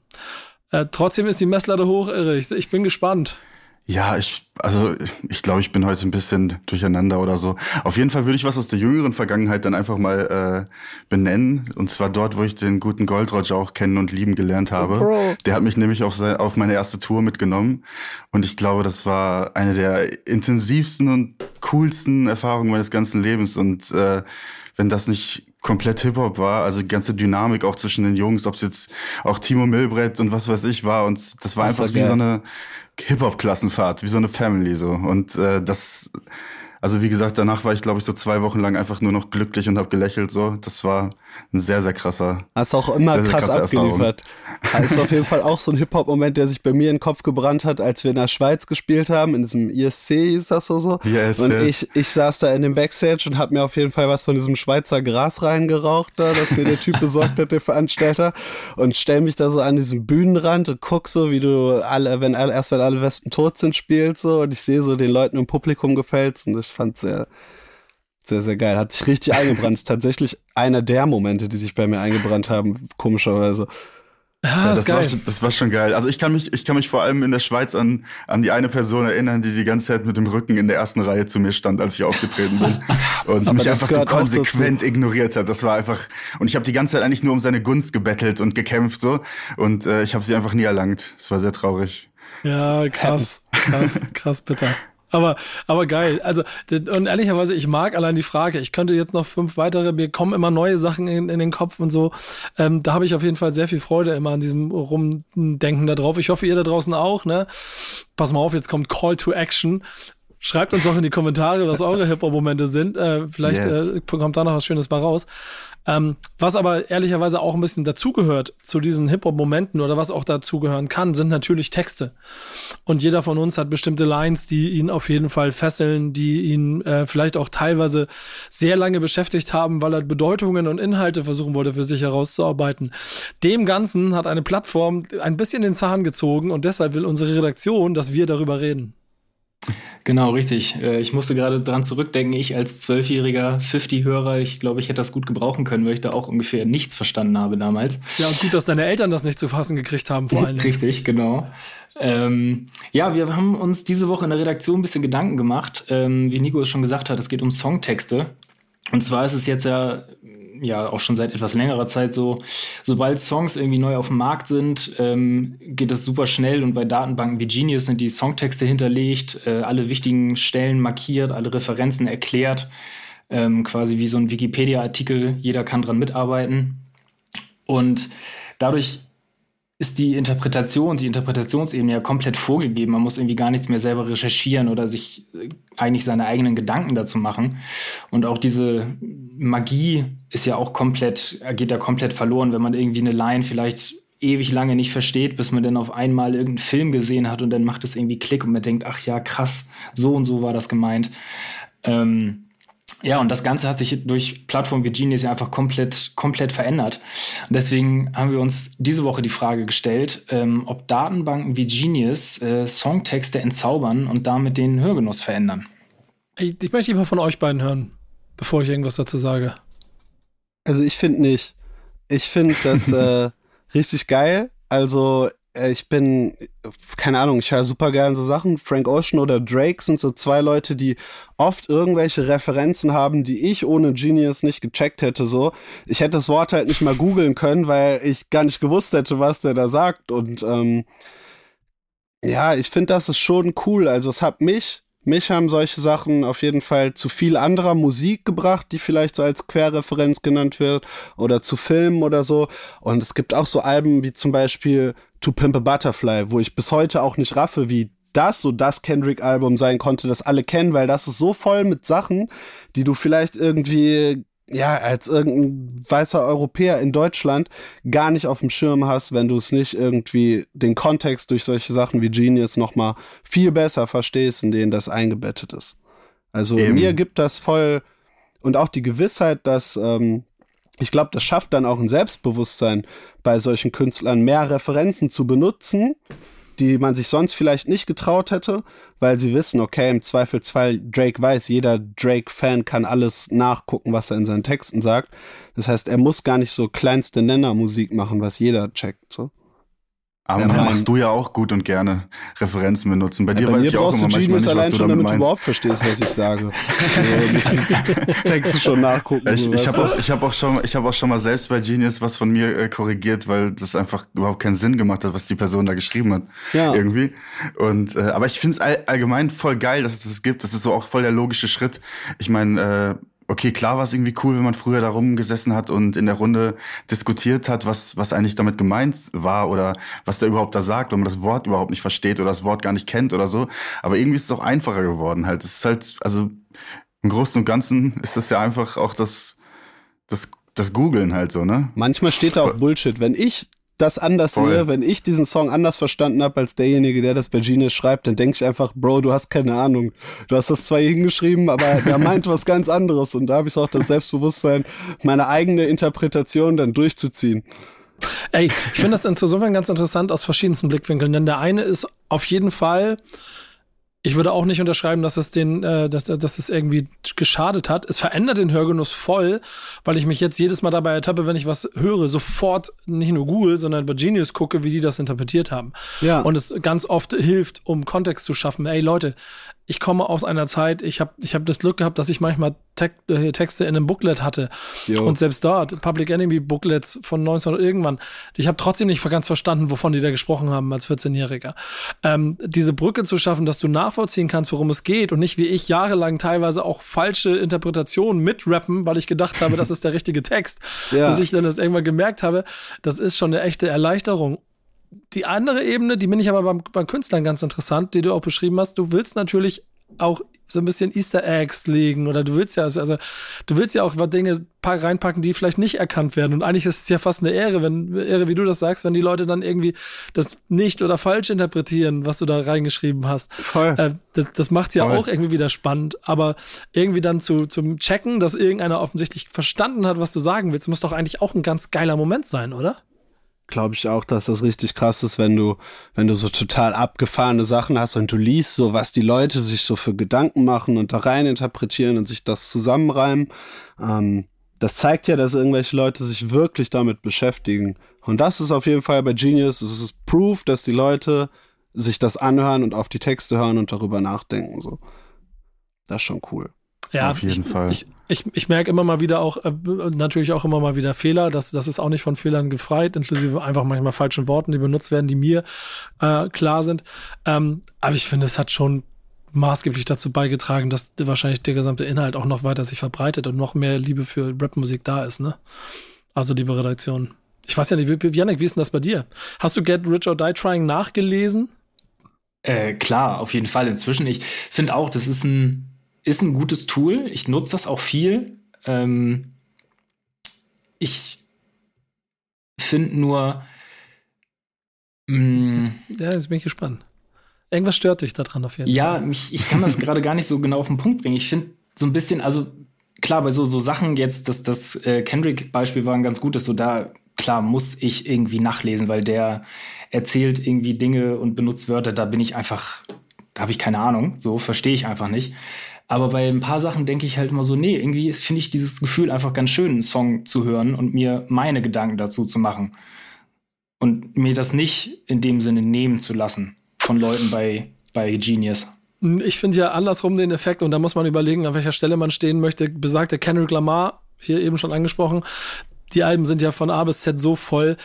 Äh, trotzdem ist die Messlatte hoch, irre. Ich, ich bin gespannt. Ja, ich, also ich glaube, ich bin heute ein bisschen durcheinander oder so. Auf jeden Fall würde ich was aus der jüngeren Vergangenheit dann einfach mal äh, benennen. Und zwar dort, wo ich den guten Gold Roger auch kennen und lieben gelernt habe. Bro. Der hat mich nämlich auf, sein, auf meine erste Tour mitgenommen. Und ich glaube, das war eine der intensivsten und coolsten Erfahrungen meines ganzen Lebens. Und äh, wenn das nicht komplett Hip-Hop war, also die ganze Dynamik auch zwischen den Jungs, ob es jetzt auch Timo Milbrett und was weiß ich war. Und das war das einfach war wie so eine Hip-Hop-Klassenfahrt, wie so eine Family so. Und äh, das, also wie gesagt, danach war ich, glaube ich, so zwei Wochen lang einfach nur noch glücklich und habe gelächelt. So, das war ein sehr, sehr krasser. Hast auch immer sehr, krass sehr abgeliefert. Das ist auf jeden Fall auch so ein Hip-Hop-Moment, der sich bei mir in den Kopf gebrannt hat, als wir in der Schweiz gespielt haben, in diesem ISC hieß das so so. Yes, und yes. Ich, ich saß da in dem Backstage und habe mir auf jeden Fall was von diesem Schweizer Gras reingeraucht, da, das mir der Typ besorgt hat, der Veranstalter. Und stell mich da so an diesem Bühnenrand und guck so, wie du alle, wenn alle, erst wenn alle Wespen tot sind, spielst so und ich sehe so den Leuten im Publikum gefällst und ich fand sehr, sehr, sehr geil. Hat sich richtig eingebrannt. Ist tatsächlich einer der Momente, die sich bei mir eingebrannt haben, komischerweise. Ja, das, war, das war schon geil. Also ich kann mich, ich kann mich vor allem in der Schweiz an, an die eine Person erinnern, die die ganze Zeit mit dem Rücken in der ersten Reihe zu mir stand, als ich aufgetreten bin und mich einfach so konsequent ignoriert hat. Das war einfach und ich habe die ganze Zeit eigentlich nur um seine Gunst gebettelt und gekämpft so und äh, ich habe sie einfach nie erlangt. Es war sehr traurig. Ja, krass, krass, krass bitter. Aber, aber geil. Also, und ehrlicherweise, ich mag allein die Frage. Ich könnte jetzt noch fünf weitere, mir kommen immer neue Sachen in, in den Kopf und so. Ähm, da habe ich auf jeden Fall sehr viel Freude immer an diesem Rumdenken da drauf. Ich hoffe, ihr da draußen auch, ne? Pass mal auf, jetzt kommt Call to Action Schreibt uns auch in die Kommentare, was eure Hip-Hop-Momente sind. Äh, vielleicht yes. äh, kommt da noch was Schönes bei raus. Ähm, was aber ehrlicherweise auch ein bisschen dazugehört zu diesen Hip-Hop-Momenten oder was auch dazugehören kann, sind natürlich Texte. Und jeder von uns hat bestimmte Lines, die ihn auf jeden Fall fesseln, die ihn äh, vielleicht auch teilweise sehr lange beschäftigt haben, weil er Bedeutungen und Inhalte versuchen wollte für sich herauszuarbeiten. Dem Ganzen hat eine Plattform ein bisschen den Zahn gezogen und deshalb will unsere Redaktion, dass wir darüber reden. Genau, richtig. Äh, ich musste gerade dran zurückdenken, ich als zwölfjähriger 50-Hörer, ich glaube, ich hätte das gut gebrauchen können, weil ich da auch ungefähr nichts verstanden habe damals. Ja, und gut, dass deine Eltern das nicht zu fassen gekriegt haben, vor allem. richtig, genau. Ähm, ja, wir haben uns diese Woche in der Redaktion ein bisschen Gedanken gemacht. Ähm, wie Nico es schon gesagt hat, es geht um Songtexte. Und zwar ist es jetzt ja ja auch schon seit etwas längerer Zeit so, sobald Songs irgendwie neu auf dem Markt sind, ähm, geht das super schnell und bei Datenbanken wie Genius sind die Songtexte hinterlegt, äh, alle wichtigen Stellen markiert, alle Referenzen erklärt, ähm, quasi wie so ein Wikipedia-Artikel, jeder kann dran mitarbeiten. Und dadurch ist die Interpretation, die Interpretationsebene ja komplett vorgegeben. Man muss irgendwie gar nichts mehr selber recherchieren oder sich äh, eigentlich seine eigenen Gedanken dazu machen. Und auch diese Magie ist ja auch komplett, geht ja komplett verloren, wenn man irgendwie eine Line vielleicht ewig lange nicht versteht, bis man dann auf einmal irgendeinen Film gesehen hat und dann macht es irgendwie Klick und man denkt, ach ja, krass, so und so war das gemeint. Ähm, ja, und das Ganze hat sich durch Plattformen wie Genius ja einfach komplett, komplett verändert. Und deswegen haben wir uns diese Woche die Frage gestellt, ähm, ob Datenbanken wie Genius äh, Songtexte entzaubern und damit den Hörgenuss verändern. Ich, ich möchte lieber von euch beiden hören, bevor ich irgendwas dazu sage. Also ich finde nicht. Ich finde das äh, richtig geil. Also ich bin, keine Ahnung, ich höre super gern so Sachen. Frank Ocean oder Drake sind so zwei Leute, die oft irgendwelche Referenzen haben, die ich ohne Genius nicht gecheckt hätte. So, ich hätte das Wort halt nicht mal googeln können, weil ich gar nicht gewusst hätte, was der da sagt. Und ähm, ja, ich finde, das ist schon cool. Also es hat mich mich haben solche Sachen auf jeden Fall zu viel anderer Musik gebracht, die vielleicht so als Querreferenz genannt wird oder zu Filmen oder so. Und es gibt auch so Alben wie zum Beispiel To Pimp a Butterfly, wo ich bis heute auch nicht raffe, wie das so das Kendrick-Album sein konnte, das alle kennen, weil das ist so voll mit Sachen, die du vielleicht irgendwie ja, als irgendein weißer Europäer in Deutschland gar nicht auf dem Schirm hast, wenn du es nicht irgendwie den Kontext durch solche Sachen wie Genius nochmal viel besser verstehst, in denen das eingebettet ist. Also Eben. mir gibt das voll und auch die Gewissheit, dass ähm, ich glaube, das schafft dann auch ein Selbstbewusstsein bei solchen Künstlern, mehr Referenzen zu benutzen die man sich sonst vielleicht nicht getraut hätte, weil sie wissen, okay, im Zweifelsfall Drake weiß, jeder Drake-Fan kann alles nachgucken, was er in seinen Texten sagt. Das heißt, er muss gar nicht so kleinste Nenner-Musik machen, was jeder checkt. So. Aber ja, machst du ja auch gut und gerne Referenzen benutzen. Bei dir ja, bei weiß ich auch immer manchmal nicht, was du schon, damit, damit du überhaupt verstehst, was ich sage. Texte schon nachgucken. Ich, ich habe auch, ich hab auch, schon, ich hab auch schon mal selbst bei Genius was von mir äh, korrigiert, weil das einfach überhaupt keinen Sinn gemacht hat, was die Person da geschrieben hat. Ja. Irgendwie. Und, äh, aber ich finde es all, allgemein voll geil, dass es das gibt. Das ist so auch voll der logische Schritt. Ich meine, äh, okay, klar war es irgendwie cool, wenn man früher da rumgesessen hat und in der Runde diskutiert hat, was, was eigentlich damit gemeint war oder was der überhaupt da sagt, wenn man das Wort überhaupt nicht versteht oder das Wort gar nicht kennt oder so. Aber irgendwie ist es auch einfacher geworden halt. Es ist halt, also im Großen und Ganzen ist das ja einfach auch das, das, das Googeln halt so, ne? Manchmal steht da auch Bullshit. Wenn ich das anders Voll. sehe, wenn ich diesen Song anders verstanden habe als derjenige, der das bei Genius schreibt, dann denke ich einfach, Bro, du hast keine Ahnung. Du hast das zwar hier hingeschrieben, aber der meint was ganz anderes. Und da habe ich auch das Selbstbewusstsein, meine eigene Interpretation dann durchzuziehen. Ey, ich finde das insofern ganz interessant aus verschiedensten Blickwinkeln, denn der eine ist auf jeden Fall ich würde auch nicht unterschreiben, dass es den, äh, dass, dass es irgendwie geschadet hat. Es verändert den Hörgenuss voll, weil ich mich jetzt jedes Mal dabei ertappe, wenn ich was höre, sofort nicht nur Google, sondern bei Genius gucke, wie die das interpretiert haben. Ja. Und es ganz oft hilft, um Kontext zu schaffen. Ey Leute, ich komme aus einer Zeit, ich habe ich hab das Glück gehabt, dass ich manchmal Te äh, Texte in einem Booklet hatte. Jo. Und selbst dort, Public Enemy Booklets von 1900 irgendwann, ich habe trotzdem nicht ganz verstanden, wovon die da gesprochen haben als 14-Jähriger. Ähm, diese Brücke zu schaffen, dass du nachvollziehen kannst, worum es geht und nicht wie ich jahrelang teilweise auch falsche Interpretationen mitrappen, weil ich gedacht habe, das ist der richtige Text, ja. bis ich dann das irgendwann gemerkt habe, das ist schon eine echte Erleichterung die andere Ebene, die bin ich aber beim, beim Künstlern ganz interessant, die du auch beschrieben hast. Du willst natürlich auch so ein bisschen Easter Eggs legen oder du willst ja, also, also du willst ja auch Dinge reinpacken, die vielleicht nicht erkannt werden. Und eigentlich ist es ja fast eine Ehre, wenn, Ehre, wie du das sagst, wenn die Leute dann irgendwie das nicht oder falsch interpretieren, was du da reingeschrieben hast. Voll. Äh, das, das macht ja Voll. auch irgendwie wieder spannend. Aber irgendwie dann zu, zum Checken, dass irgendeiner offensichtlich verstanden hat, was du sagen willst, muss doch eigentlich auch ein ganz geiler Moment sein, oder? Glaube ich auch, dass das richtig krass ist, wenn du, wenn du so total abgefahrene Sachen hast und du liest so, was die Leute sich so für Gedanken machen und da rein interpretieren und sich das zusammenreimen. Ähm, das zeigt ja, dass irgendwelche Leute sich wirklich damit beschäftigen. Und das ist auf jeden Fall bei Genius, es ist Proof, dass die Leute sich das anhören und auf die Texte hören und darüber nachdenken. So. Das ist schon cool. Ja, auf jeden ich, Fall. Ich, ich, ich merke immer mal wieder auch, äh, natürlich auch immer mal wieder Fehler. Das, das ist auch nicht von Fehlern gefreit, inklusive einfach manchmal falschen Worten, die benutzt werden, die mir äh, klar sind. Ähm, aber ich finde, es hat schon maßgeblich dazu beigetragen, dass wahrscheinlich der gesamte Inhalt auch noch weiter sich verbreitet und noch mehr Liebe für Rapmusik da ist, ne? Also, liebe Redaktion. Ich weiß ja nicht, Janik, wie ist denn das bei dir? Hast du Get Rich or Die Trying nachgelesen? Äh, klar, auf jeden Fall. Inzwischen, ich finde auch, das ist ein ist ein gutes Tool. Ich nutze das auch viel. Ähm, ich finde nur. Mh, mm, ja, jetzt bin ich gespannt. Irgendwas stört dich daran auf jeden Fall. Ja, ich, ich kann das gerade gar nicht so genau auf den Punkt bringen. Ich finde so ein bisschen, also klar, bei so, so Sachen jetzt, das, das äh, Kendrick-Beispiel war ein ganz gutes, so da, klar, muss ich irgendwie nachlesen, weil der erzählt irgendwie Dinge und benutzt Wörter, da bin ich einfach, da habe ich keine Ahnung, so verstehe ich einfach nicht. Aber bei ein paar Sachen denke ich halt immer so, nee, irgendwie finde ich dieses Gefühl einfach ganz schön, einen Song zu hören und mir meine Gedanken dazu zu machen. Und mir das nicht in dem Sinne nehmen zu lassen von Leuten bei, bei Genius. Ich finde ja andersrum den Effekt, und da muss man überlegen, an welcher Stelle man stehen möchte. Besagte Kendrick Lamar, hier eben schon angesprochen, die Alben sind ja von A bis Z so voll,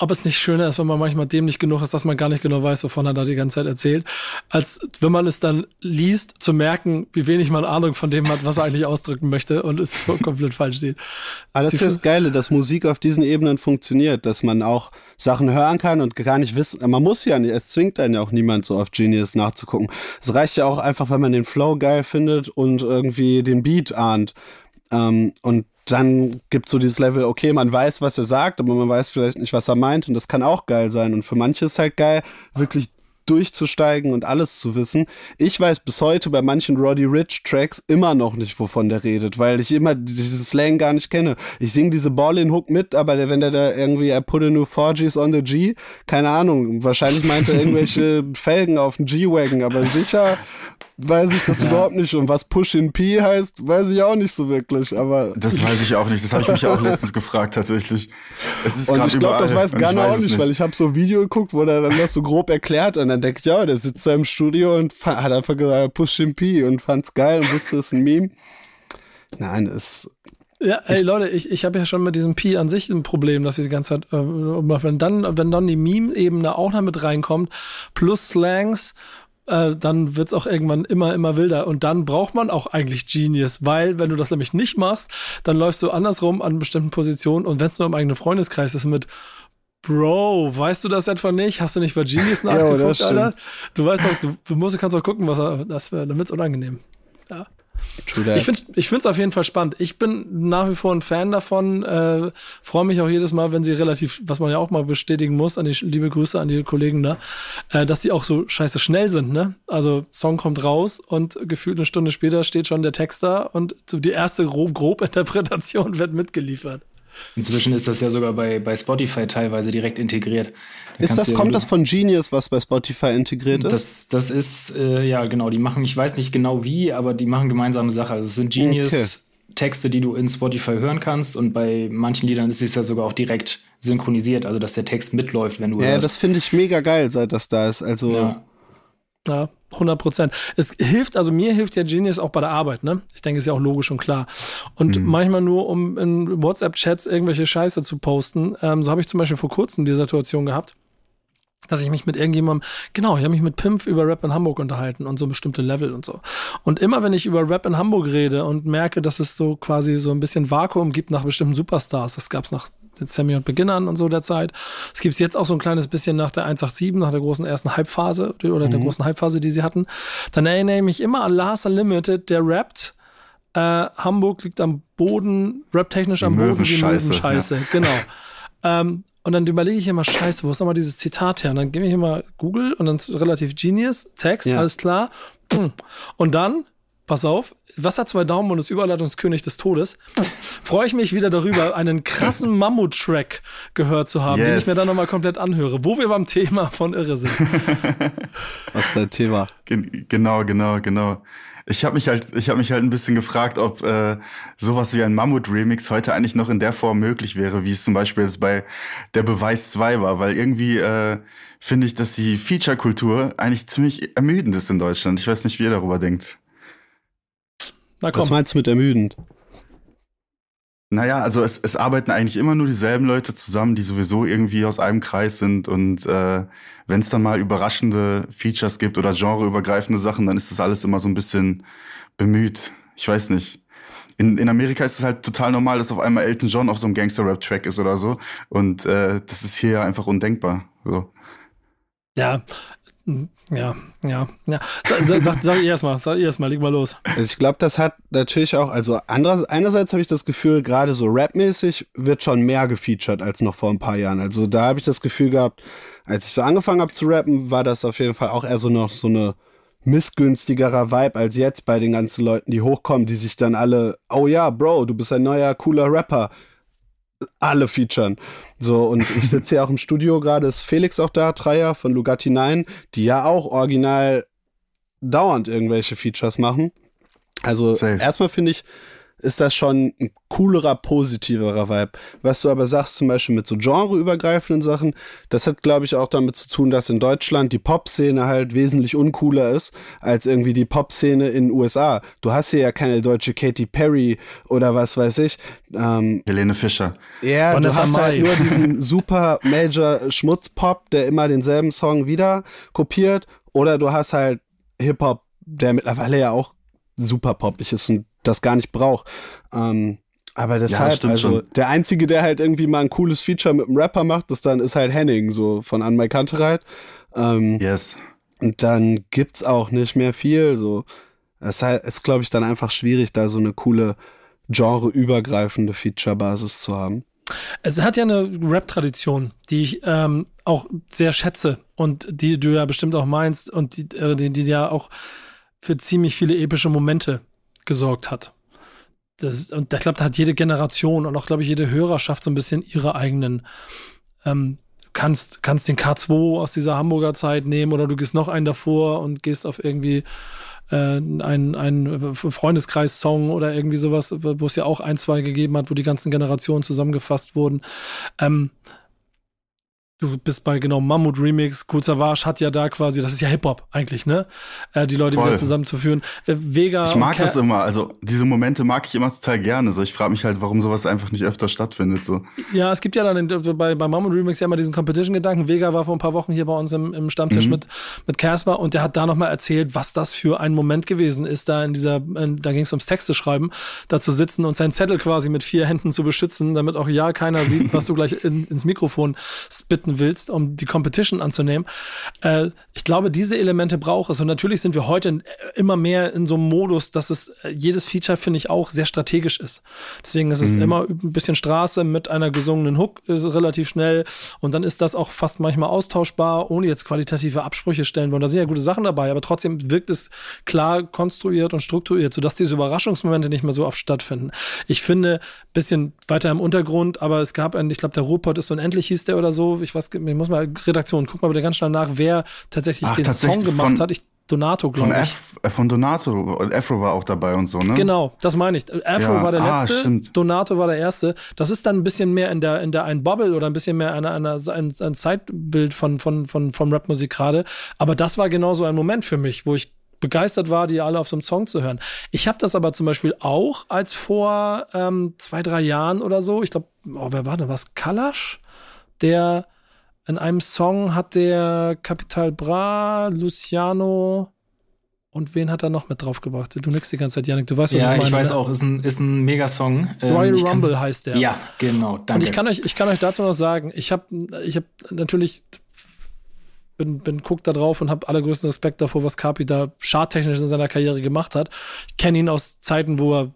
ob es nicht schöner ist, wenn man manchmal dämlich genug ist, dass man gar nicht genau weiß, wovon er da die ganze Zeit erzählt, als wenn man es dann liest, zu merken, wie wenig man Ahnung von dem hat, was er eigentlich ausdrücken möchte und es komplett falsch sieht. Aber das ist das Geile, dass Musik auf diesen Ebenen funktioniert, dass man auch Sachen hören kann und gar nicht wissen, man muss ja nicht, es zwingt einen ja auch niemand so auf Genius nachzugucken. Es reicht ja auch einfach, wenn man den Flow geil findet und irgendwie den Beat ahnt. Ähm, und dann gibt so dieses Level, okay, man weiß, was er sagt, aber man weiß vielleicht nicht, was er meint und das kann auch geil sein. Und für manche ist halt geil, wirklich durchzusteigen und alles zu wissen. Ich weiß bis heute bei manchen Roddy Rich Tracks immer noch nicht, wovon der redet, weil ich immer diesen Slang gar nicht kenne. Ich singe diese Ballin Hook mit, aber wenn der da irgendwie I put a new 4Gs on the G, keine Ahnung, wahrscheinlich meint er irgendwelche Felgen auf den G-Wagon, aber sicher weiß ich das ja. überhaupt nicht. Und was Push in P heißt, weiß ich auch nicht so wirklich. Aber das weiß ich auch nicht. Das habe ich mich auch letztens gefragt tatsächlich. Es ist und ich glaube, das weiß Gunner auch nicht, nicht, weil ich habe so ein Video geguckt, wo der dann das so grob erklärt und dann denke ich, ja, der sitzt da im Studio und hat einfach gesagt, Push in P und fand's geil und wusste, es ist ein Meme. Nein, es ja, ey Leute, ich, ich habe ja schon mit diesem Pi an sich ein Problem, dass ich die ganze Zeit, äh, wenn dann, wenn dann die Meme-Ebene auch noch mit reinkommt, plus Slangs äh, dann wird es auch irgendwann immer, immer wilder. Und dann braucht man auch eigentlich Genius, weil wenn du das nämlich nicht machst, dann läufst du andersrum an bestimmten Positionen und wenn es nur im eigenen Freundeskreis ist mit Bro, weißt du das etwa nicht? Hast du nicht bei Genius nachgeguckt, ja, Alter? Du weißt auch, du, du musst, kannst auch gucken, was er, das wäre, damit es unangenehm. Ja. Ich finde ich finde es auf jeden Fall spannend. Ich bin nach wie vor ein Fan davon. Äh, Freue mich auch jedes Mal, wenn sie relativ, was man ja auch mal bestätigen muss, an die liebe Grüße an die Kollegen da, äh, dass sie auch so scheiße schnell sind. Ne? Also Song kommt raus und gefühlt eine Stunde später steht schon der Text da und so die erste grob, grob Interpretation wird mitgeliefert. Inzwischen ist das ja sogar bei, bei Spotify teilweise direkt integriert. Da ist das, kommt das von Genius, was bei Spotify integriert ist? Das, das ist, äh, ja, genau, die machen, ich weiß nicht genau wie, aber die machen gemeinsame Sache. Also es sind Genius. Okay. Texte, die du in Spotify hören kannst und bei manchen Liedern ist es ja sogar auch direkt synchronisiert, also dass der Text mitläuft, wenn du Ja, hörst. das finde ich mega geil, seit das da ist. Also ja. Ja, 100 Prozent. Es hilft, also mir hilft ja Genius auch bei der Arbeit, ne? Ich denke, ist ja auch logisch und klar. Und mhm. manchmal nur, um in WhatsApp-Chats irgendwelche Scheiße zu posten. Ähm, so habe ich zum Beispiel vor kurzem die Situation gehabt, dass ich mich mit irgendjemandem, genau, ich habe mich mit Pimpf über Rap in Hamburg unterhalten und so bestimmte Level und so. Und immer wenn ich über Rap in Hamburg rede und merke, dass es so quasi so ein bisschen Vakuum gibt nach bestimmten Superstars, das gab es nach Sammy und Beginnern und so der Zeit. Es gibt jetzt auch so ein kleines bisschen nach der 187, nach der großen ersten Hypephase oder mhm. der großen Hypephase, die sie hatten. Dann erinnere ich mich immer an Lars Unlimited, der rappt. Äh, Hamburg liegt am Boden, raptechnisch am Boden, die Möwenscheiße. Ja. Genau. ähm, und dann überlege ich immer, scheiße, wo ist nochmal dieses Zitat her? Und dann gebe ich immer Google und dann relativ Genius, Text, ja. alles klar. Und dann pass auf, Wasser zwei Daumen und ist Überleitungskönig des Todes, freue ich mich wieder darüber, einen krassen Mammut-Track gehört zu haben, yes. den ich mir dann nochmal komplett anhöre, wo wir beim Thema von Irre sind. Was ist dein Thema? Genau, genau, genau. Ich habe mich halt, ich habe mich halt ein bisschen gefragt, ob äh, sowas wie ein Mammut-Remix heute eigentlich noch in der Form möglich wäre, wie es zum Beispiel jetzt bei Der Beweis 2 war, weil irgendwie äh, finde ich, dass die Feature-Kultur eigentlich ziemlich ermüdend ist in Deutschland. Ich weiß nicht, wie ihr darüber denkt. Na komm. Was meinst du mit ermüdend? Naja, also es, es arbeiten eigentlich immer nur dieselben Leute zusammen, die sowieso irgendwie aus einem Kreis sind. Und äh, wenn es dann mal überraschende Features gibt oder genreübergreifende Sachen, dann ist das alles immer so ein bisschen bemüht. Ich weiß nicht. In, in Amerika ist es halt total normal, dass auf einmal Elton John auf so einem Gangster-Rap-Track ist oder so. Und äh, das ist hier einfach undenkbar. So. Ja, ja, ja, ja. Sag, sag, sag erstmal, sag erstmal, leg mal los. Ich glaube, das hat natürlich auch, also andererseits, einerseits habe ich das Gefühl, gerade so rapmäßig wird schon mehr gefeatured als noch vor ein paar Jahren. Also da habe ich das Gefühl gehabt, als ich so angefangen habe zu rappen, war das auf jeden Fall auch eher so noch so eine missgünstigerer Vibe als jetzt bei den ganzen Leuten, die hochkommen, die sich dann alle, oh ja, Bro, du bist ein neuer cooler Rapper alle featuren. So, und ich sitze hier auch im Studio gerade, ist Felix auch da, Dreier von Lugatti 9, die ja auch original dauernd irgendwelche Features machen. Also Safe. erstmal finde ich, ist das schon ein coolerer, positiverer Vibe. Was du aber sagst, zum Beispiel mit so genreübergreifenden Sachen, das hat, glaube ich, auch damit zu tun, dass in Deutschland die Pop-Szene halt wesentlich uncooler ist als irgendwie die Pop-Szene in den USA. Du hast hier ja keine deutsche Katy Perry oder was weiß ich. Ähm, Helene Fischer. Ja, Vanessa du hast Mai. halt nur diesen super Major Schmutzpop, der immer denselben Song wieder kopiert. Oder du hast halt Hip-Hop, der mittlerweile ja auch super poppig ist und das gar nicht braucht. Ähm, aber deshalb, ja, also schon. der Einzige, der halt irgendwie mal ein cooles Feature mit einem Rapper macht, das dann ist halt Henning, so von An My Kantereit. Ähm, yes. Und dann gibt's auch nicht mehr viel. So, es halt, ist, glaube ich, dann einfach schwierig, da so eine coole genreübergreifende Feature-Basis zu haben. Es hat ja eine Rap-Tradition, die ich ähm, auch sehr schätze und die du ja bestimmt auch meinst und die, äh, die, die ja auch für ziemlich viele epische Momente gesorgt hat. Das, und ich glaube, da hat jede Generation und auch, glaube ich, jede Hörerschaft so ein bisschen ihre eigenen. Ähm, kannst, kannst den K2 aus dieser Hamburger Zeit nehmen oder du gehst noch einen davor und gehst auf irgendwie äh, einen, einen Freundeskreis-Song oder irgendwie sowas, wo es ja auch ein, zwei gegeben hat, wo die ganzen Generationen zusammengefasst wurden. Ähm, Du bist bei genau Mammut Remix, Cool Savage hat ja da quasi, das ist ja Hip-Hop eigentlich, ne? Äh, die Leute Voll. wieder zusammenzuführen. Äh, Vega. Ich mag das immer, also diese Momente mag ich immer total gerne. So, ich frage mich halt, warum sowas einfach nicht öfter stattfindet. So. Ja, es gibt ja dann in, bei, bei Mammut Remix ja immer diesen Competition-Gedanken. Vega war vor ein paar Wochen hier bei uns im, im Stammtisch mhm. mit, mit Casper und der hat da nochmal erzählt, was das für ein Moment gewesen ist, da in dieser, in, da ging es ums Texte schreiben, da zu sitzen und seinen Zettel quasi mit vier Händen zu beschützen, damit auch ja keiner sieht, was du gleich in, ins Mikrofon spitten starten willst, um die Competition anzunehmen. Äh, ich glaube, diese Elemente braucht es. Und natürlich sind wir heute immer mehr in so einem Modus, dass es äh, jedes Feature, finde ich, auch sehr strategisch ist. Deswegen ist es mhm. immer ein bisschen Straße mit einer gesungenen Hook ist relativ schnell. Und dann ist das auch fast manchmal austauschbar, ohne jetzt qualitative Absprüche stellen wollen. Da sind ja gute Sachen dabei, aber trotzdem wirkt es klar konstruiert und strukturiert, sodass diese Überraschungsmomente nicht mehr so oft stattfinden. Ich finde, bisschen weiter im Untergrund, aber es gab einen, ich glaube, der Ruhrpott ist unendlich, hieß der oder so. Ich weiß weiß, ich muss mal, Redaktion, guck mal bitte ganz schnell nach, wer tatsächlich Ach, den tatsächlich Song gemacht von, hat. Ich, Donato, glaube ich. F, äh, von Donato, und Afro war auch dabei und so, ne? Genau, das meine ich. Afro ja. war der ah, letzte, ah, Donato war der erste. Das ist dann ein bisschen mehr in der, in der ein Bubble oder ein bisschen mehr eine, eine, ein, ein Zeitbild von, von, von, von Rapmusik gerade. Aber das war genau so ein Moment für mich, wo ich begeistert war, die alle auf so einem Song zu hören. Ich habe das aber zum Beispiel auch als vor ähm, zwei, drei Jahren oder so, ich glaube, oh, wer war da was? Kalasch? Der in einem Song hat der Capital Bra, Luciano, Und wen hat er noch mit draufgebracht? Du nix die ganze Zeit, Janik. Du weißt, was ja, ich meine. ich weiß ne? auch. Ist ein, ist ein Megasong. Ähm, Royal ich kann- Rumble heißt der. Ja, genau. Danke. Und ich kann euch, ich kann euch dazu noch sagen, ich habe ich hab natürlich bin, bin guckt da drauf und habe allergrößten Respekt davor, was Carpi da charttechnisch in seiner Karriere gemacht hat. Ich kenne ihn aus Zeiten, wo er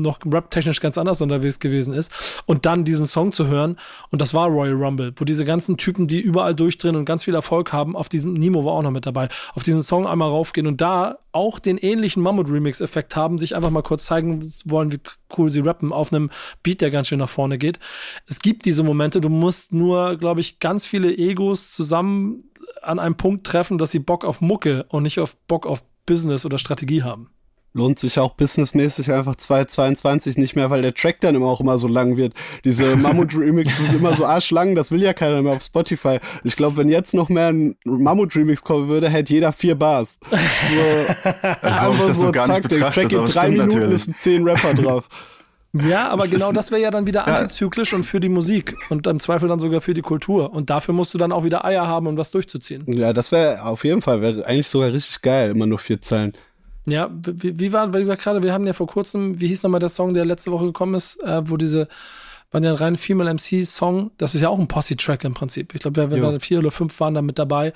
noch rap-technisch ganz anders unterwegs gewesen ist. Und dann diesen Song zu hören, und das war Royal Rumble, wo diese ganzen Typen, die überall durchdrehen und ganz viel Erfolg haben, auf diesem, Nemo war auch noch mit dabei, auf diesen Song einmal raufgehen und da auch den ähnlichen Mammut-Remix-Effekt haben, sich einfach mal kurz zeigen wollen, wie cool sie rappen, auf einem Beat, der ganz schön nach vorne geht. Es gibt diese Momente, du musst nur, glaube ich, ganz viele Egos zusammen an einem Punkt treffen, dass sie Bock auf Mucke und nicht auf Bock auf Business oder Strategie haben. Lohnt sich auch businessmäßig einfach 2,22 nicht mehr, weil der Track dann immer auch immer so lang wird. Diese Mammut-Remixes sind immer so arschlang, das will ja keiner mehr auf Spotify. Ich glaube, wenn jetzt noch mehr ein Mammut-Remix kommen würde, hätte jeder vier Bars. So, Also habe ich das so gar nicht der betrachtet, Track aber in drei Minuten natürlich. ist ein zehn Rapper drauf. Ja, aber Das genau das wäre ja dann wieder Ja. antizyklisch und für die Musik und im Zweifel dann sogar für die Kultur. Und dafür musst du dann auch wieder Eier haben, um das durchzuziehen. Ja, das wäre auf jeden Fall, wäre eigentlich sogar richtig geil, immer nur vier Zeilen. Ja, wie, wie war, wie war gerade, wir haben ja vor kurzem, wie hieß nochmal der Song, der letzte Woche gekommen ist, äh, wo diese, waren ja ein rein Female MC-Song, das ist ja auch ein Posse-Track im Prinzip. Ich glaube, wir, wir Jo. waren vier oder fünf waren da mit dabei.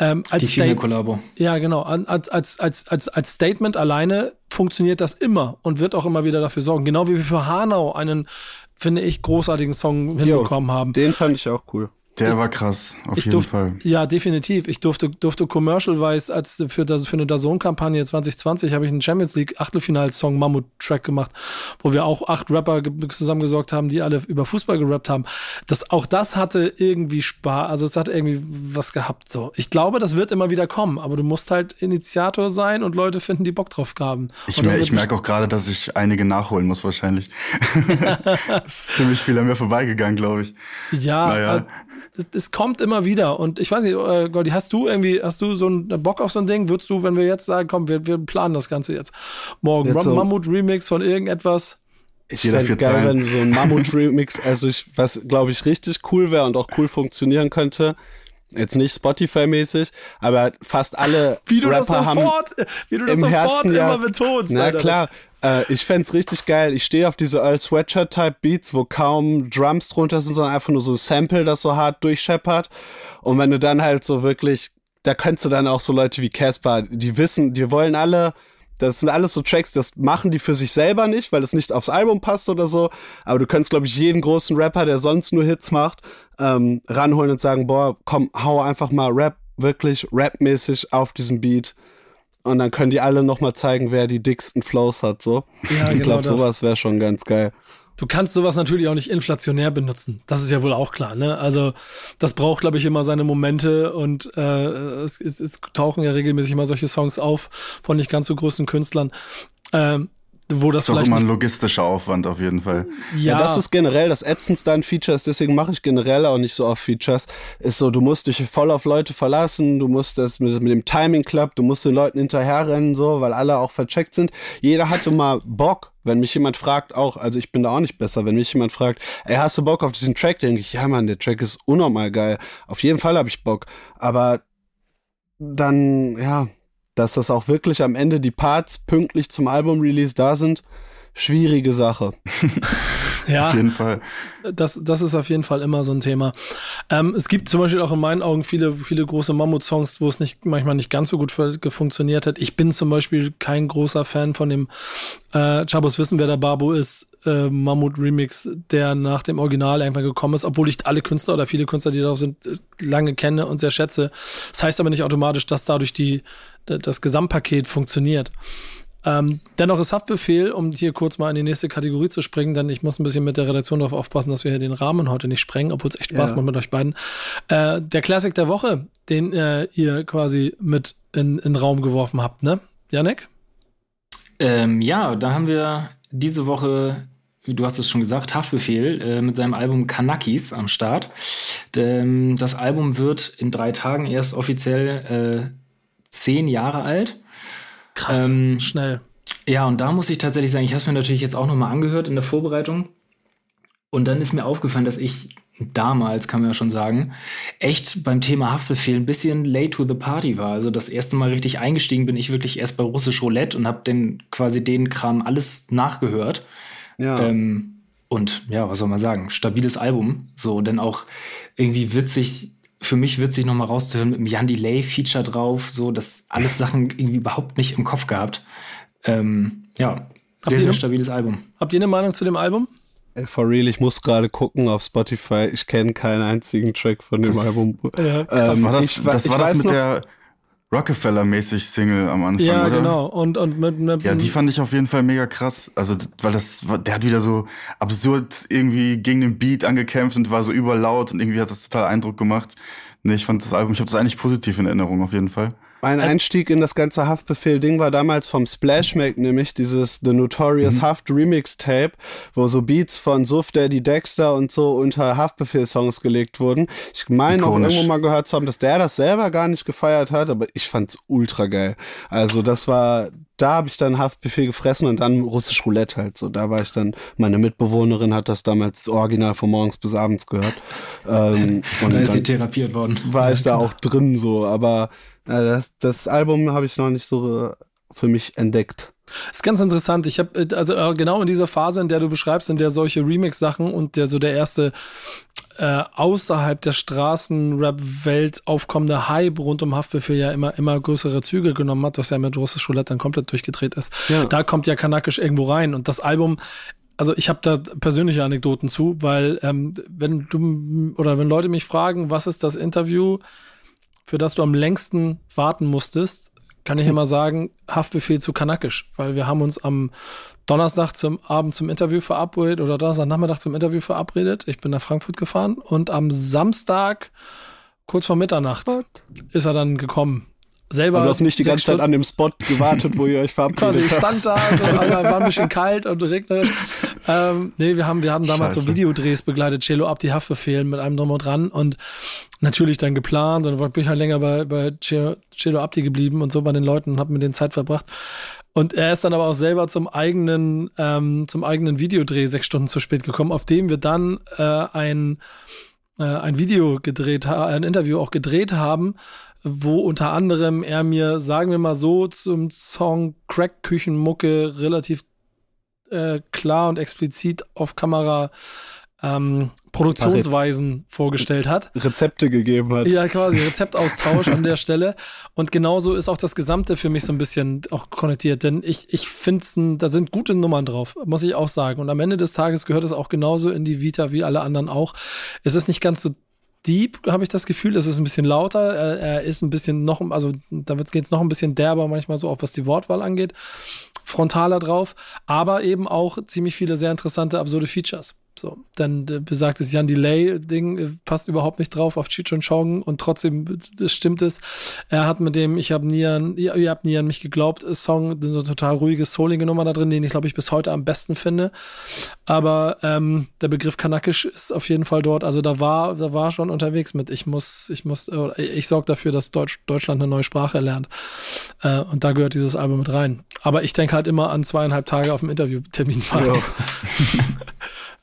Ähm, als die State- Female-Kollabo. Ja, genau. Als, als, als, als, als Statement alleine funktioniert das immer und wird auch immer wieder dafür sorgen. Genau wie wir für Hanau einen, finde ich, großartigen Song hinbekommen haben. Den fand ich auch cool. Der war krass, auf Ich jeden durf- Fall. Ja, definitiv. Ich durfte, durfte Commercial-wise als für, das, für eine Dazone-Kampagne 2020 habe ich einen Champions League Achtelfinal-Song Mammut-Track gemacht, wo wir auch acht Rapper ge- zusammengesorgt haben, die alle über Fußball gerappt haben. Das, auch das hatte irgendwie Spaß, also es hat irgendwie was gehabt. So. Ich glaube, das wird immer wieder kommen, aber du musst halt Initiator sein und Leute finden, die Bock drauf haben. Ich, mer ich merke auch gerade, dass ich einige nachholen muss wahrscheinlich. es ist ziemlich viel an mir vorbeigegangen, glaube ich. Ja, Naja. Äh, es, kommt immer wieder. Und ich weiß nicht, äh, Goldi, hast du irgendwie, hast du so einen Bock auf so ein Ding? Würdest du, wenn wir jetzt sagen, komm, wir, wir planen das Ganze jetzt morgen, Jetzt so- Mammut-Remix von irgendetwas? Ich fände geil, Zeilen. wenn so ein Mammut-Remix, also ich, was glaube ich richtig cool wäre und auch cool funktionieren könnte, jetzt nicht Spotify-mäßig, aber fast alle Wie du Rapper das haben sofort, wie du das im sofort Herzen ja- immer betonst. Na Alter. klar, äh, ich fänd's richtig geil. Ich stehe auf diese Earl Sweatshirt-Type-Beats, wo kaum Drums drunter sind, sondern einfach nur so Sample, das so hart durchscheppert. Und wenn du dann halt so wirklich, da könntest du dann auch so Leute wie Casper, die wissen, die wollen alle, das sind alles so Tracks, das machen die für sich selber nicht, weil es nicht aufs Album passt oder so. Aber du könntest, glaube ich, jeden großen Rapper, der sonst nur Hits macht, ähm, ranholen und sagen, boah, komm, hau einfach mal Rap, wirklich rapmäßig auf diesem Beat. Und dann können die alle nochmal zeigen, wer die dicksten Flows hat, so. Ja, ich genau glaube, sowas wäre schon ganz geil. Du kannst sowas natürlich auch nicht inflationär benutzen. Das ist ja wohl auch klar. Ne? Also das braucht, glaube ich, immer seine Momente und äh, es, es, es tauchen ja regelmäßig mal solche Songs auf von nicht ganz so großen Künstlern, ähm, wo das Das ist auch immer ein logistischer Aufwand auf jeden Fall. Ja, ja, das ist generell das ätzendste an Features, deswegen mache ich generell auch nicht so oft Features. Ist so, du musst dich voll auf Leute verlassen, du musst das mit, mit dem Timing Club, du musst den Leuten hinterherrennen, so, weil alle auch vercheckt sind. Jeder hatte mal Bock, wenn mich jemand fragt, auch, also ich bin da auch nicht besser, wenn mich jemand fragt, ey, hast du Bock auf diesen Track? Denke ich, ja, Mann, der Track ist unnormal geil. Auf jeden Fall habe ich Bock. Aber dann, ja, dass das auch wirklich am Ende die Parts pünktlich zum Album-Release da sind, schwierige Sache. ja. Auf jeden Fall. das, das ist auf jeden Fall immer so ein Thema. Ähm, es gibt zum Beispiel auch in meinen Augen viele, viele große Mammut-Songs, wo es nicht, manchmal nicht ganz so gut fu- funktioniert hat. Ich bin zum Beispiel kein großer Fan von dem äh, Chabos Wissen, wer der Babo ist, äh, Mammut-Remix, der nach dem Original irgendwann gekommen ist, obwohl ich alle Künstler oder viele Künstler, die darauf sind, äh, lange kenne und sehr schätze. Das heißt aber nicht automatisch, dass dadurch die, das Gesamtpaket funktioniert. Ähm, dennoch ist Haftbefehl, um hier kurz mal in die nächste Kategorie zu springen, denn ich muss ein bisschen mit der Redaktion darauf aufpassen, dass wir hier den Rahmen heute nicht sprengen, obwohl es echt Spaß Ja. macht mit euch beiden. Äh, der Classic der Woche, den äh, ihr quasi mit in, in den Raum geworfen habt, ne? Janek? Ähm, ja, da haben wir diese Woche, wie du hast es schon gesagt, Haftbefehl äh, mit seinem Album Kanakis am Start. Ähm, das Album wird in drei Tagen erst offiziell äh, zehn Jahre alt. Krass. Ähm, Schnell. Ja, und da muss ich tatsächlich sagen, ich habe es mir natürlich jetzt auch nochmal angehört in der Vorbereitung. Und dann ist mir aufgefallen, dass ich damals, kann man ja schon sagen, echt beim Thema Haftbefehl ein bisschen late to the party war. Also das erste Mal richtig eingestiegen bin ich wirklich erst bei Russisch Roulette und habe den quasi den Kram alles nachgehört. Ja. Ähm, und ja, was soll man sagen? Stabiles Album. So, denn auch irgendwie witzig, für mich witzig nochmal rauszuhören mit dem Jan Delay Feature drauf. So, das alles Sachen irgendwie überhaupt nicht im Kopf gehabt. Ähm, ja, sehr, sehr stabiles Album. Habt ihr eine Meinung zu dem Album? Ey, for real, ich muss gerade gucken auf Spotify. Ich kenne keinen einzigen Track von dem das, Album. Ja, ähm, war das, ich, das, war das mit noch, der Rockefeller-mäßig Single am Anfang, ja, oder? genau. Und, und mit, mit, ja, die fand ich auf jeden Fall mega krass. Also, weil das, der hat wieder so absurd irgendwie gegen den Beat angekämpft und war so überlaut und irgendwie hat das total Eindruck gemacht. Nee, ich fand das Album, ich habe das eigentlich positiv in Erinnerung auf jeden Fall. Mein Einstieg in das ganze Haftbefehl-Ding war damals vom Splashmake, nämlich dieses The Notorious mhm. Haft Remix Tape, wo so Beats von Suf Daddy Dexter und so unter Haftbefehl-Songs gelegt wurden. Ich meine auch irgendwo mal gehört zu haben, dass der das selber gar nicht gefeiert hat, aber ich fand's ultra geil. Also das war, da habe ich dann Haftbefehl gefressen und dann russisch Roulette halt so. Da war ich dann, meine Mitbewohnerin hat das damals original von morgens bis abends gehört. Ähm, und da ist sie therapiert worden. War ich da auch drin so, aber das, das Album habe ich noch nicht so äh, für mich entdeckt. Das ist ganz interessant. Ich habe äh, also genau in dieser Phase, in der du beschreibst, in der solche Remix-Sachen und der so der erste äh, außerhalb der Straßenrap-Welt aufkommende Hype rund um Haftbefehl ja immer immer größere Züge genommen hat, was ja mit Russisch Roulette dann komplett durchgedreht ist. Ja. Da kommt ja Kanakisch irgendwo rein und das Album also ich habe da persönliche Anekdoten zu, weil ähm, wenn du oder wenn Leute mich fragen, was ist das Interview, für das du am längsten warten musstest, kann ich immer sagen, Haftbefehl zu Kanakisch, weil wir haben uns am Donnerstag zum Abend zum Interview verabredet oder Donnerstagnachmittag zum Interview verabredet. Ich bin nach Frankfurt gefahren und am Samstag kurz vor Mitternacht What? ist er dann gekommen selber. du hast nicht die ganze Zeit an dem Spot gewartet, wo ihr euch verabredet Quasi, ich stand da, so, war ein bisschen kalt und regnerisch. Ähm, nee, wir haben, wir haben damals Scheiße. so Videodrehs begleitet, Cello ab die Haftbefehl mit einem Drum und dran und natürlich dann geplant und bin ich halt länger bei, bei Cello Abdi geblieben und so bei den Leuten und habe mit denen Zeit verbracht. Und er ist dann aber auch selber zum eigenen, ähm, zum eigenen Videodreh sechs Stunden zu spät gekommen, auf dem wir dann äh, ein, äh, ein Video gedreht haben, ein Interview auch gedreht haben, wo unter anderem er mir, sagen wir mal so, zum Song Crack Küchenmucke relativ äh, klar und explizit auf Kamera ähm, Produktionsweisen vorgestellt hat. Rezepte gegeben hat. Ja, quasi Rezeptaustausch an der Stelle. Und genauso ist auch das Gesamte für mich so ein bisschen auch konnektiert, denn ich, ich finde, da sind gute Nummern drauf, muss ich auch sagen. Und am Ende des Tages gehört es auch genauso in die Vita wie alle anderen auch. Es ist nicht ganz so deep, habe ich das Gefühl. Es ist ein bisschen lauter. Er, er ist ein bisschen noch, also da geht es noch ein bisschen derber manchmal so, auch was die Wortwahl angeht. Frontaler drauf, aber eben auch ziemlich viele sehr interessante, absurde Features. So, dann äh, besagtes Jan Delay-Ding äh, passt überhaupt nicht drauf auf Cheech und Chong und trotzdem das stimmt es. Er hat mit dem Ich habe nie an, ihr, ihr habt nie an mich geglaubt, äh, Song, so eine total ruhige, soulige Nummer da drin, den ich glaube ich bis heute am besten finde. Aber ähm, der Begriff Kanakisch ist auf jeden Fall dort. Also da war, da war schon unterwegs mit. Ich muss, ich muss, äh, ich sorge dafür, dass Deutsch, Deutschland eine neue Sprache lernt. Äh, und da gehört dieses Album mit rein. Aber ich denke halt immer an zweieinhalb Tage auf dem Interviewtermin. Ja.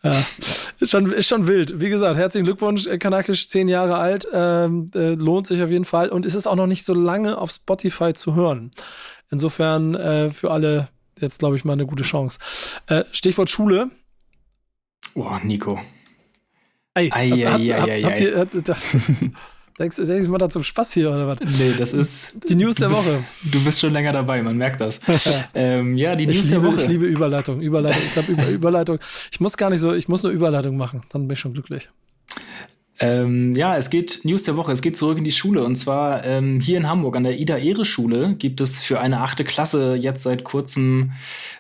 Ja, ist schon, ist schon wild. Wie gesagt, herzlichen Glückwunsch, äh, Kanakisch, zehn Jahre alt, ähm, äh, lohnt sich auf jeden Fall und es ist auch noch nicht so lange auf Spotify zu hören. Insofern äh, für alle jetzt, glaube ich, mal eine gute Chance. Äh, Stichwort Schule. Boah, Nico. Ey, ei, ei, ei, ei, habt ihr, habt, Denkst, denkst du mal da zum Spaß hier oder was? Nee, das ist die News der bist, Woche. Du bist schon länger dabei, man merkt das. ähm, ja, die News liebe, der Woche. Ich liebe Überleitung, Überleitung. Ich glaube Über, Überleitung. Ich muss gar nicht so, ich muss nur Überleitung machen, dann bin ich schon glücklich. Ähm, ja, es geht News der Woche. Es geht zurück in die Schule und zwar ähm, hier in Hamburg an der Ida Ehre Schule gibt es für eine achte Klasse jetzt seit kurzem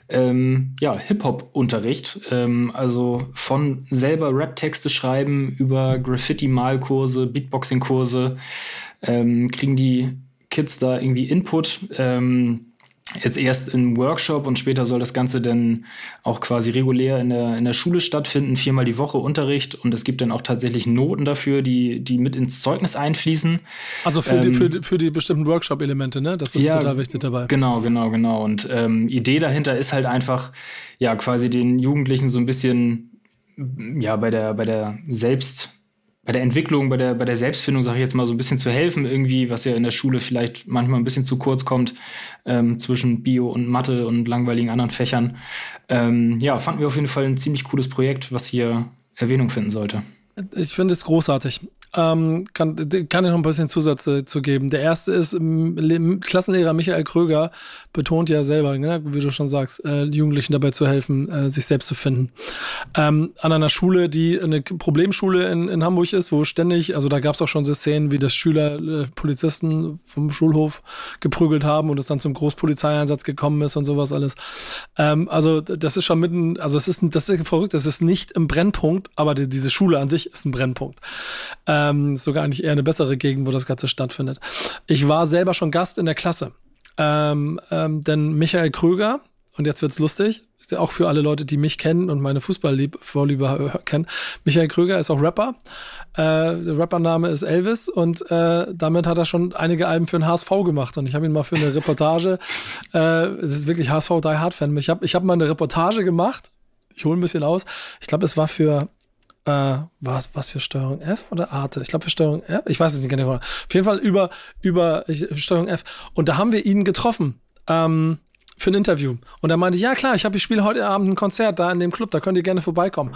ähm, ja Hip Hop Unterricht. Ähm, also von selber Rap-Texte schreiben über Graffiti-Malkurse, Beatboxing-Kurse ähm, kriegen die Kids da irgendwie Input. Ähm, jetzt erst im Workshop und später soll das Ganze dann auch quasi regulär in der, in der Schule stattfinden, viermal die Woche Unterricht und es gibt dann auch tatsächlich Noten dafür, die, die mit ins Zeugnis einfließen. Also für, ähm, die, für, für die bestimmten Workshop-Elemente, ne? Das ist ja, total wichtig dabei. Genau, genau, genau. Und ähm, Idee dahinter ist halt einfach, ja, quasi den Jugendlichen so ein bisschen, ja, bei der, bei der Selbst- bei der Entwicklung, bei der, bei der Selbstfindung, sage ich jetzt mal, so ein bisschen zu helfen, irgendwie, was ja in der Schule vielleicht manchmal ein bisschen zu kurz kommt, ähm, zwischen Bio und Mathe und langweiligen anderen Fächern. Ähm, ja, fanden wir auf jeden Fall ein ziemlich cooles Projekt, was hier Erwähnung finden sollte. Ich finde es großartig. Ähm, kann, kann ich noch ein bisschen Zusätze zu geben. Der erste ist, Klassenlehrer Michael Kröger betont ja selber, ne, wie du schon sagst, äh, Jugendlichen dabei zu helfen, äh, sich selbst zu finden. Ähm, an einer Schule, die eine Problemschule in, in Hamburg ist, wo ständig, also da gab es auch schon so Szenen, wie das Schüler äh, Polizisten vom Schulhof geprügelt haben und es dann zum Großpolizeieinsatz gekommen ist und sowas alles. Ähm, also das ist schon mitten, also es ist, das ist verrückt, das ist nicht im Brennpunkt, aber die, diese Schule an sich ist ein Brennpunkt. Ähm, ähm, sogar eigentlich eher eine bessere Gegend, wo das Ganze stattfindet. Ich war selber schon Gast in der Klasse. Ähm, ähm, denn Michael Kröger, und jetzt wird's lustig, auch für alle Leute, die mich kennen und meine Fußballvorliebe kennen. Michael Kröger ist auch Rapper. Äh, der Rappername ist Elvis und äh, damit hat er schon einige Alben für den HSV gemacht. Und ich habe ihn mal für eine Reportage, äh, es ist wirklich HSV Die Hard Fan. Ich habe ich hab mal eine Reportage gemacht. Ich hole ein bisschen aus. Ich glaube, es war für äh, was, was für Steuerung F oder Arte? Ich glaube für Steuerung F. Ich weiß es nicht genau. Auf jeden Fall über, über Steuerung F. Und da haben wir ihn getroffen. Ähm, für ein Interview. Und er meinte, ja klar, ich habe, ich spiele heute Abend ein Konzert da in dem Club, da könnt ihr gerne vorbeikommen.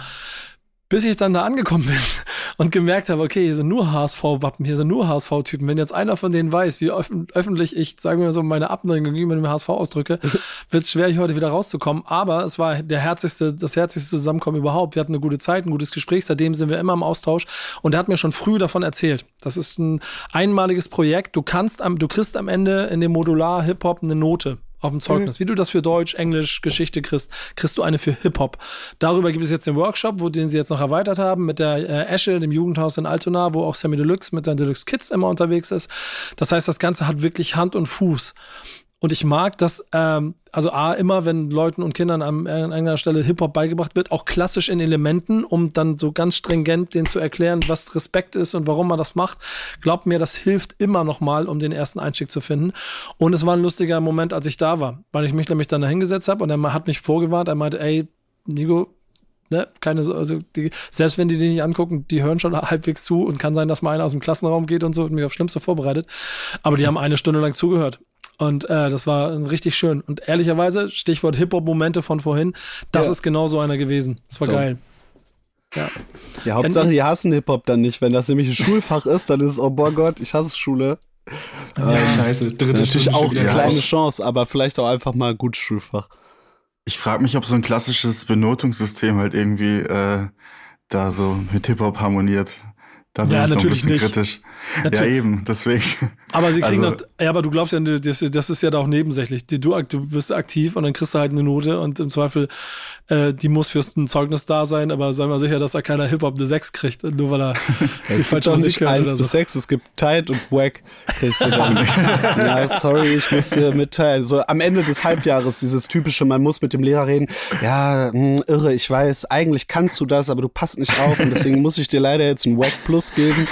Bis ich dann da angekommen bin und gemerkt habe, okay, hier sind nur HSV-Wappen, hier sind nur HSV-Typen. Wenn jetzt einer von denen weiß, wie öf öffentlich ich, sagen wir mal so, meine Abneigung gegenüber dem HSV ausdrücke, wird es schwer, hier heute wieder rauszukommen. Aber es war der herzlichste, das herzlichste Zusammenkommen überhaupt. Wir hatten eine gute Zeit, ein gutes Gespräch. Seitdem sind wir immer im Austausch. Und er hat mir schon früh davon erzählt. Das ist ein einmaliges Projekt. Du kannst am, du kriegst am Ende in dem Modular Hip-Hop eine Note auf dem Zeugnis. Mhm. Wie du das für Deutsch, Englisch, Geschichte kriegst, kriegst du eine für Hip-Hop. Darüber gibt es jetzt den Workshop, wo den sie jetzt noch erweitert haben, mit der äh, Esche, dem Jugendhaus in Altona, wo auch Sammy Deluxe mit seinen Deluxe Kids immer unterwegs ist. Das heißt, das Ganze hat wirklich Hand und Fuß. Und ich mag das, ähm, also A, immer, wenn Leuten und Kindern an, an einer Stelle Hip-Hop beigebracht wird, auch klassisch in Elementen, um dann so ganz stringent denen zu erklären, was Respekt ist und warum man das macht. Glaubt mir, das hilft immer noch mal, um den ersten Einstieg zu finden. Und es war ein lustiger Moment, als ich da war, weil ich mich nämlich dann da hingesetzt habe und er hat mich vorgewarnt, er meinte, ey, Nico, ne, keine, also die, selbst wenn die die nicht angucken, die hören schon halbwegs zu und kann sein, dass mal einer aus dem Klassenraum geht und so und mich auf Schlimmste vorbereitet. Aber die haben eine Stunde lang zugehört. Und äh, das war richtig schön. Und ehrlicherweise, Stichwort Hip-Hop-Momente von vorhin, das ja. ist genau so einer gewesen. Das war so. geil. Ja. ja, Hauptsache, die hassen Hip-Hop dann nicht. Wenn das nämlich ein Schulfach ist, dann ist es, oh boah Gott, ich hasse Schule. Ja, ähm, scheiße. Dritte natürlich Stunde auch eine kleine. Chance, aber vielleicht auch einfach mal ein gutes Schulfach. Ich frage mich, ob so ein klassisches Benotungssystem halt irgendwie äh, da so mit Hip-Hop harmoniert. Da bin ja, ich noch ein bisschen nicht. kritisch. Natürlich. Ja, eben, deswegen. Aber sie kriegen also, noch, ja, aber du glaubst ja, das, das ist ja da auch nebensächlich. Du, du bist aktiv und dann kriegst du halt eine Note und im Zweifel, äh, die muss fürs ein Zeugnis da sein, aber sei mal sicher, dass da keiner Hip-Hop eine 6 kriegt, nur weil er die falsche Musik hört. 1 bis so. 6, es gibt Tight und Wack. Kriegst du dann. ja, sorry, ich muss dir mitteilen. So am Ende des Halbjahres, dieses typische, man muss mit dem Lehrer reden. Ja, mh, hm, irre, ich weiß, eigentlich kannst du das, aber du passt nicht auf und deswegen muss ich dir leider jetzt ein Wack Plus geben.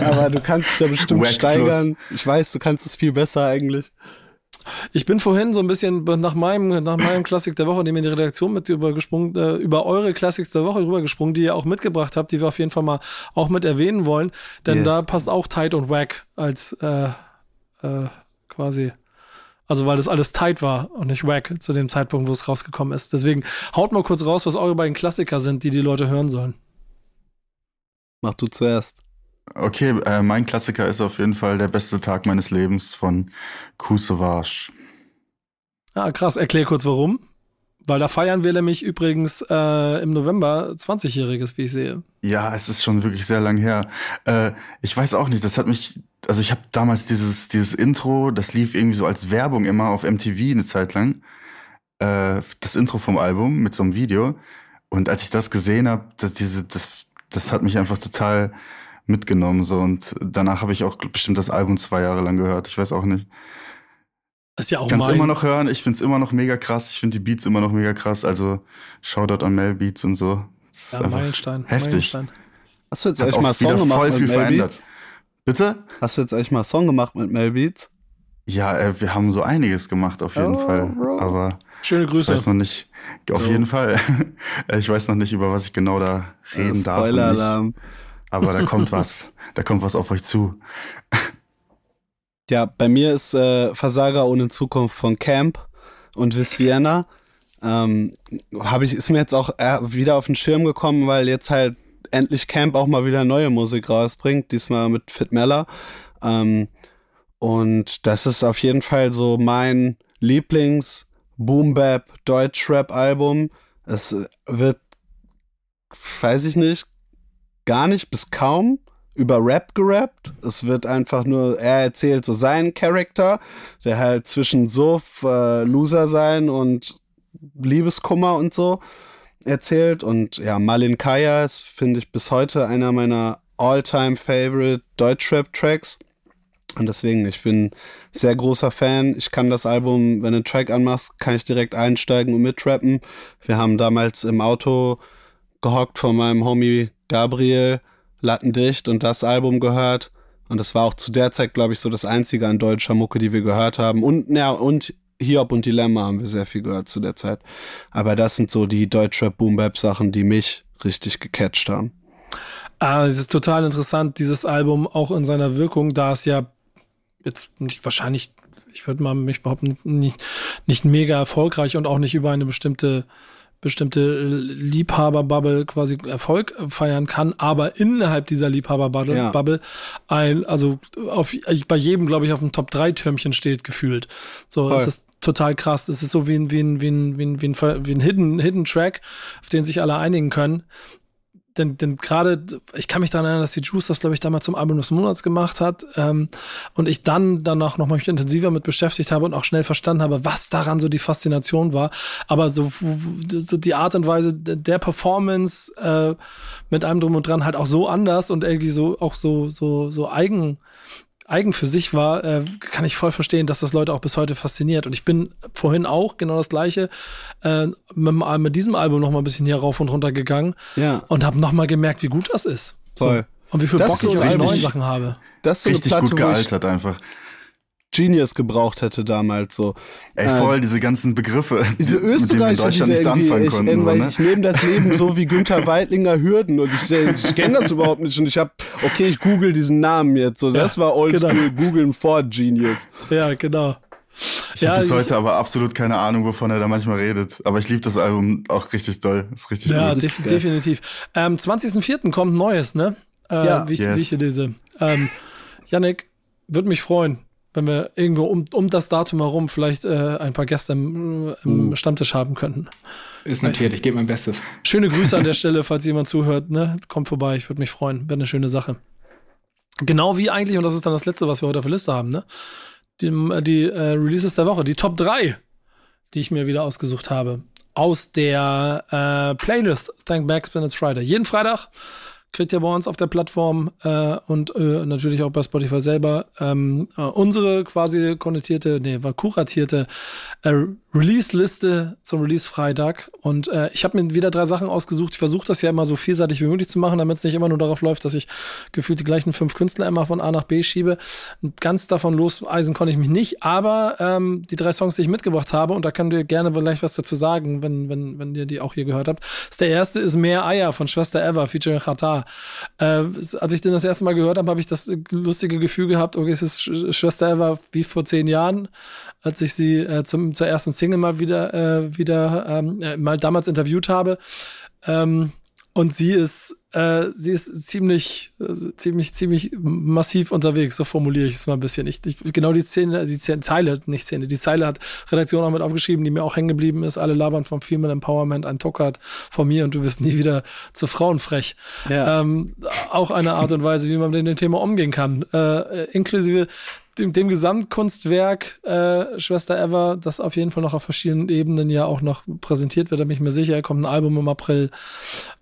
Aber du kannst dich da bestimmt Wack steigern. Plus. Ich weiß, du kannst es viel besser eigentlich. Ich bin vorhin so ein bisschen nach meinem, nach meinem Klassik der Woche, dem in die Redaktion mit übergesprungen, äh, über eure Klassiks der Woche rübergesprungen, die ihr auch mitgebracht habt, die wir auf jeden Fall mal auch mit erwähnen wollen. Denn yes. da passt auch Tight und Wack als äh, äh, quasi. Also weil das alles tight war und nicht wack zu dem Zeitpunkt, wo es rausgekommen ist. Deswegen haut mal kurz raus, was eure beiden Klassiker sind, die die Leute hören sollen. Mach du zuerst. Okay, äh, mein Klassiker ist auf jeden Fall der beste Tag meines Lebens von Kusevage. Ah, krass. Erklär kurz warum. Weil da feiern wir nämlich übrigens äh, im November 20-Jähriges, wie ich sehe. Ja, es ist schon wirklich sehr lang her. Äh, ich weiß auch nicht, das hat mich, also ich habe damals dieses, dieses Intro, das lief irgendwie so als Werbung immer auf MTV eine Zeit lang. Äh, das Intro vom Album mit so einem Video. Und als ich das gesehen habe, das, diese, das, das hat mich einfach total mitgenommen. So. Und danach habe ich auch bestimmt das Album zwei Jahre lang gehört. Ich weiß auch nicht. ist ja auch Kannst immer noch hören. Ich finde es immer noch mega krass. Ich finde die Beats immer noch mega krass. Also Shoutout an Mel Beats und so. Das ja, Meilenstein. Heftig. Meilenstein. Hast du jetzt eigentlich mal einen Song gemacht voll viel mit Mel verändert. Bitte? Hast du jetzt eigentlich mal einen Song gemacht mit Mel Beats? Ja, äh, wir haben so einiges gemacht auf jeden oh, Fall. Bro. Aber Schöne Grüße. Ich weiß noch nicht, auf so. jeden Fall. ich weiß noch nicht, über was ich genau da reden ja, darf. Spoiler-Alarm. Aber da kommt was. Da kommt was auf euch zu. Ja, bei mir ist äh, Versager ohne Zukunft von Camp und Vis Vienna. Ähm, habe ich, ist mir jetzt auch wieder auf den Schirm gekommen, weil jetzt halt endlich Camp auch mal wieder neue Musik rausbringt, diesmal mit Fit Meller. Ähm, und das ist auf jeden Fall so mein Lieblings Boom Bap Deutschrap Album. Es wird, weiß ich nicht, gar nicht bis kaum über Rap gerappt. Es wird einfach nur, er erzählt so seinen Charakter, der halt zwischen Suff, äh, Loser sein und Liebeskummer und so erzählt. Und ja, Malin Kaya ist, finde ich, bis heute einer meiner all-time favorite Deutschrap-Tracks. Und deswegen, ich bin sehr großer Fan. Ich kann das Album, wenn du einen Track anmachst, kann ich direkt einsteigen und mitrappen. Wir haben damals im Auto gehockt von meinem Homie Gabriel, lattendicht und das Album gehört. Und das war auch zu der Zeit, glaube ich, so das einzige an deutscher Mucke, die wir gehört haben. Und, ja, und Hiob und Dilemma haben wir sehr viel gehört zu der Zeit. Aber das sind so die Deutschrap Boom Bap Sachen, die mich richtig gecatcht haben. Ah, es ist total interessant, dieses Album auch in seiner Wirkung, da es ja jetzt nicht wahrscheinlich, ich würde mal mich behaupten, nicht, nicht mega erfolgreich und auch nicht über eine bestimmte bestimmte Liebhaberbubble quasi Erfolg feiern kann, aber innerhalb dieser Liebhaberbubble ja. Bubble ein, also auf, bei jedem, glaube ich, auf dem Top 3 Türmchen steht, gefühlt. So, Voll. das ist total krass. Das ist so wie ein, wie ein, wie ein, wie ein, wie ein, wie ein Hidden, Hidden Track, auf den sich alle einigen können denn, denn gerade, ich kann mich daran erinnern, dass die Juice das, glaube ich, damals zum Album des Monats gemacht hat ähm, und ich dann danach noch mal intensiver mit beschäftigt habe und auch schnell verstanden habe, was daran so die Faszination war. Aber so, so die Art und Weise der Performance äh, mit einem drum und dran halt auch so anders und irgendwie so auch so so so eigen eigen für sich war, äh, kann ich voll verstehen, dass das Leute auch bis heute fasziniert. Und ich bin vorhin auch genau das gleiche äh, mit, mit diesem Album noch mal ein bisschen hier rauf und runter gegangen ja. und habe noch mal gemerkt, wie gut das ist. Voll. So. Und wie viel das Bock ich auf die neuen Sachen habe. Das ist so richtig Platte, gut gealtert einfach. Genius gebraucht hätte damals so. Ey, voll, äh, diese ganzen Begriffe, diese Österreicher, die, die da irgendwie, ich, konnten, so, ne? ich nehme das Leben so wie Günther Weidlinger Hürden und ich, ich kenne das überhaupt nicht und ich habe, okay, ich google diesen Namen jetzt, so, das ja, war oldschool, genau. googeln vor Genius. Ja, genau. Ich ja, habe bis heute aber absolut keine Ahnung, wovon er da manchmal redet. Aber ich liebe das Album auch richtig doll. Ist richtig ja, gut. Ja, definitiv. Ähm, 20.04. kommt Neues, ne? Äh, ja. Wie ich, yes. wie ich hier lese. Ähm, Yannick, würde mich freuen, wenn wir irgendwo um, um das Datum herum vielleicht äh, ein paar Gäste im, im uh. Stammtisch haben könnten. Ist notiert, ich gebe mein Bestes. Schöne Grüße an der Stelle, falls jemand zuhört. Ne? Kommt vorbei, ich würde mich freuen. Wäre eine schöne Sache. Genau wie eigentlich, und das ist dann das Letzte, was wir heute auf der Liste haben, ne? Die, die äh, Releases der Woche, die Top 3, die ich mir wieder ausgesucht habe. Aus der äh, Playlist Thank Back Spin It's Friday. Jeden Freitag kriegt ihr bei uns auf der Plattform äh, und äh, natürlich auch bei Spotify selber ähm, äh, unsere quasi konnotierte, nee, war kuratierte äh, Release-Liste zum Release-Freitag. Und äh, ich habe mir wieder drei Sachen ausgesucht. Ich versuche das ja immer so vielseitig wie möglich zu machen, damit es nicht immer nur darauf läuft, dass ich gefühlt die gleichen fünf Künstler immer von A nach B schiebe. Ganz davon loseisen konnte ich mich nicht, aber ähm, die drei Songs, die ich mitgebracht habe, und da könnt ihr gerne vielleicht was dazu sagen, wenn, wenn, wenn ihr die auch hier gehört habt. Ist der erste ist Mehr Eier von Schwester Eva, featuring Äh, als ich den das erste Mal gehört habe, habe ich das lustige Gefühl gehabt, okay, es ist Schwester Eva wie vor zehn Jahren, als ich sie äh, zum, zur ersten Single mal wieder, äh, wieder ähm, äh, mal damals interviewt habe. Ähm, und sie ist, äh, sie ist ziemlich, äh, ziemlich, ziemlich massiv unterwegs, so formuliere ich es mal ein bisschen. Ich, ich, genau die Szene, die Szene, Zeile, nicht Szene, die Zeile hat Redaktion auch mit aufgeschrieben, die mir auch hängen geblieben ist. Alle labern vom Female Empowerment, ein Tuckert von mir und du wirst nie wieder zu Frauen frech. Ja. Ähm, auch eine Art und Weise, wie man mit dem Thema umgehen kann. Äh, inklusive dem, dem Gesamtkunstwerk äh, Schwester Ever, das auf jeden Fall noch auf verschiedenen Ebenen ja auch noch präsentiert wird, da bin ich mir sicher. Kommt ein Album im April.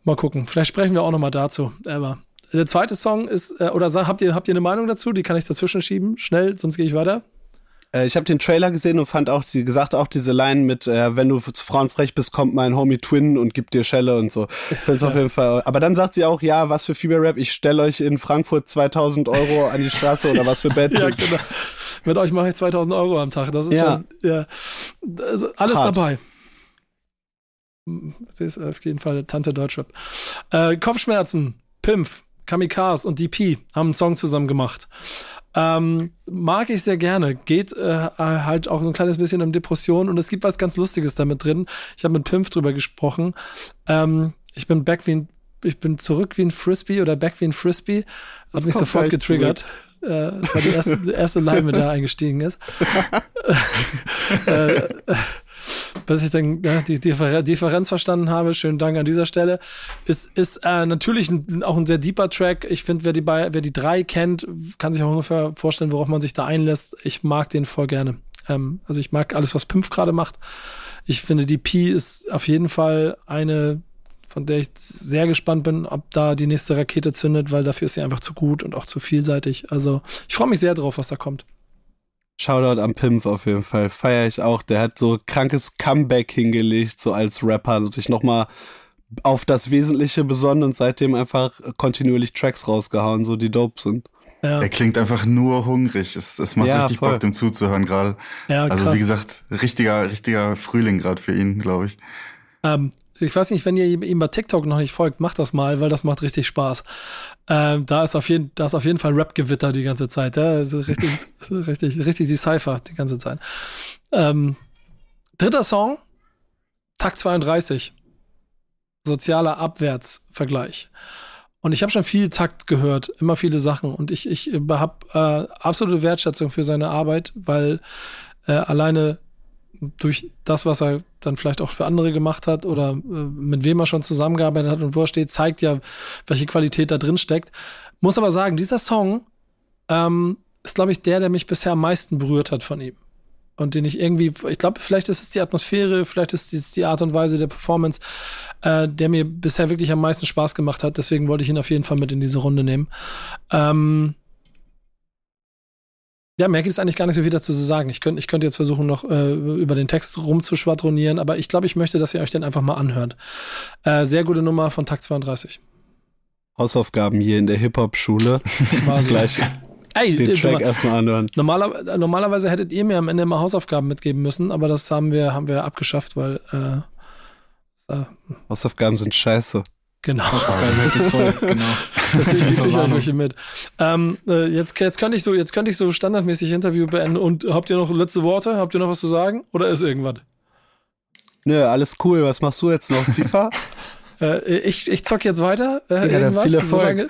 Mal gucken. Vielleicht sprechen wir auch noch mal dazu. Ever. Der zweite Song ist, äh, oder habt ihr, habt ihr eine Meinung dazu? Die kann ich dazwischen schieben. Schnell, sonst gehe ich weiter. Äh, ich habe den Trailer gesehen und fand auch, sie gesagt auch diese Line mit, äh, wenn du zu Frauen frech bist, kommt mein Homie Twin und gibt dir Schelle und so. Ich find's auf jeden Fall. Aber dann sagt sie auch, ja, was für Female Rap, ich stelle euch in Frankfurt 2000 Euro an die Straße oder was für Bad. ja, genau. Mit euch mache ich 2000 Euro am Tag. Das ist ja. schon, ja, also alles Hart. dabei. Das ist auf jeden Fall Tante Deutschrap. Äh, Kopfschmerzen, Pimpf, Kamikaze und DP haben einen Song zusammen gemacht. Ähm, mag ich sehr gerne. Geht äh, halt auch so ein kleines bisschen um Depression und es gibt was ganz Lustiges damit drin. Ich habe mit Pimpf drüber gesprochen. Ähm, ich bin back wie ein, ich bin zurück wie ein Frisbee oder back wie ein Frisbee. Hat mich sofort getriggert. Äh, das war die erste, erste Line, mit der er eingestiegen ist. äh, bis ich dann ja, die Differenz verstanden habe, schönen Dank an dieser Stelle, ist, ist äh, natürlich ein, auch ein sehr deeper Track. Ich finde, wer die, wer die drei kennt, kann sich auch ungefähr vorstellen, worauf man sich da einlässt. Ich mag den voll gerne. Ähm, also ich mag alles, was Pimpf gerade macht. Ich finde, die P ist auf jeden Fall eine, von der ich sehr gespannt bin, ob da die nächste Rakete zündet, weil dafür ist sie einfach zu gut und auch zu vielseitig. Also ich freue mich sehr drauf, was da kommt. Shoutout am Pimpf auf jeden Fall. Feier ich auch. Der hat so krankes Comeback hingelegt, so als Rapper, sich nochmal auf das Wesentliche besonnen und seitdem einfach kontinuierlich Tracks rausgehauen, so die dope sind. Ja. Er klingt einfach nur hungrig. Es, es macht ja, richtig voll. Bock, dem zuzuhören gerade. Ja, also wie gesagt, richtiger, richtiger Frühling gerade für ihn, glaube ich. Ähm, ich weiß nicht, wenn ihr ihm bei TikTok noch nicht folgt, macht das mal, weil das macht richtig Spaß. Ähm, da ist auf jeden, da ist auf jeden Fall Rap-Gewitter die ganze Zeit. Ja? Also richtig, richtig, richtig die Cypher die ganze Zeit. Ähm, dritter Song, Takt 32. Sozialer Abwärtsvergleich. Und ich habe schon viel Takt gehört, immer viele Sachen. Und ich, ich habe äh, absolute Wertschätzung für seine Arbeit, weil äh, alleine durch das, was er dann vielleicht auch für andere gemacht hat oder äh, mit wem er schon zusammengearbeitet hat und wo er steht, zeigt ja, welche Qualität da drin steckt. Muss aber sagen, dieser Song ähm, ist, glaube ich, der, der mich bisher am meisten berührt hat von ihm. Und den ich irgendwie, ich glaube, vielleicht ist es die Atmosphäre, vielleicht ist es die Art und Weise der Performance, äh, der mir bisher wirklich am meisten Spaß gemacht hat. Deswegen wollte ich ihn auf jeden Fall mit in diese Runde nehmen. Ähm, ja, mehr gibt es eigentlich gar nicht so viel dazu zu sagen. Ich könnte ich könnt jetzt versuchen, noch äh, über den Text rumzuschwadronieren, aber ich glaube, ich möchte, dass ihr euch den einfach mal anhört. Äh, sehr gute Nummer von Takt 32. Hausaufgaben hier in der Hip-Hop-Schule. Gleich Ey, den Track erstmal anhören. Normaler, normalerweise hättet ihr mir am Ende mal Hausaufgaben mitgeben müssen, aber das haben wir, haben wir abgeschafft, weil äh, Hausaufgaben sind scheiße. Genau. Hausaufgaben ist voll, genau. Deswegen gebe ich euch welche mit. Ähm, äh, jetzt, jetzt, könnte ich so, jetzt könnte ich so standardmäßig Interview beenden. Und habt ihr noch letzte Worte? Habt ihr noch was zu sagen? Oder ist irgendwas? Nö, alles cool. Was machst du jetzt noch? FIFA? äh, ich, ich zock jetzt weiter. Äh, ja, irgendwas. Viel Erfolg. Solange,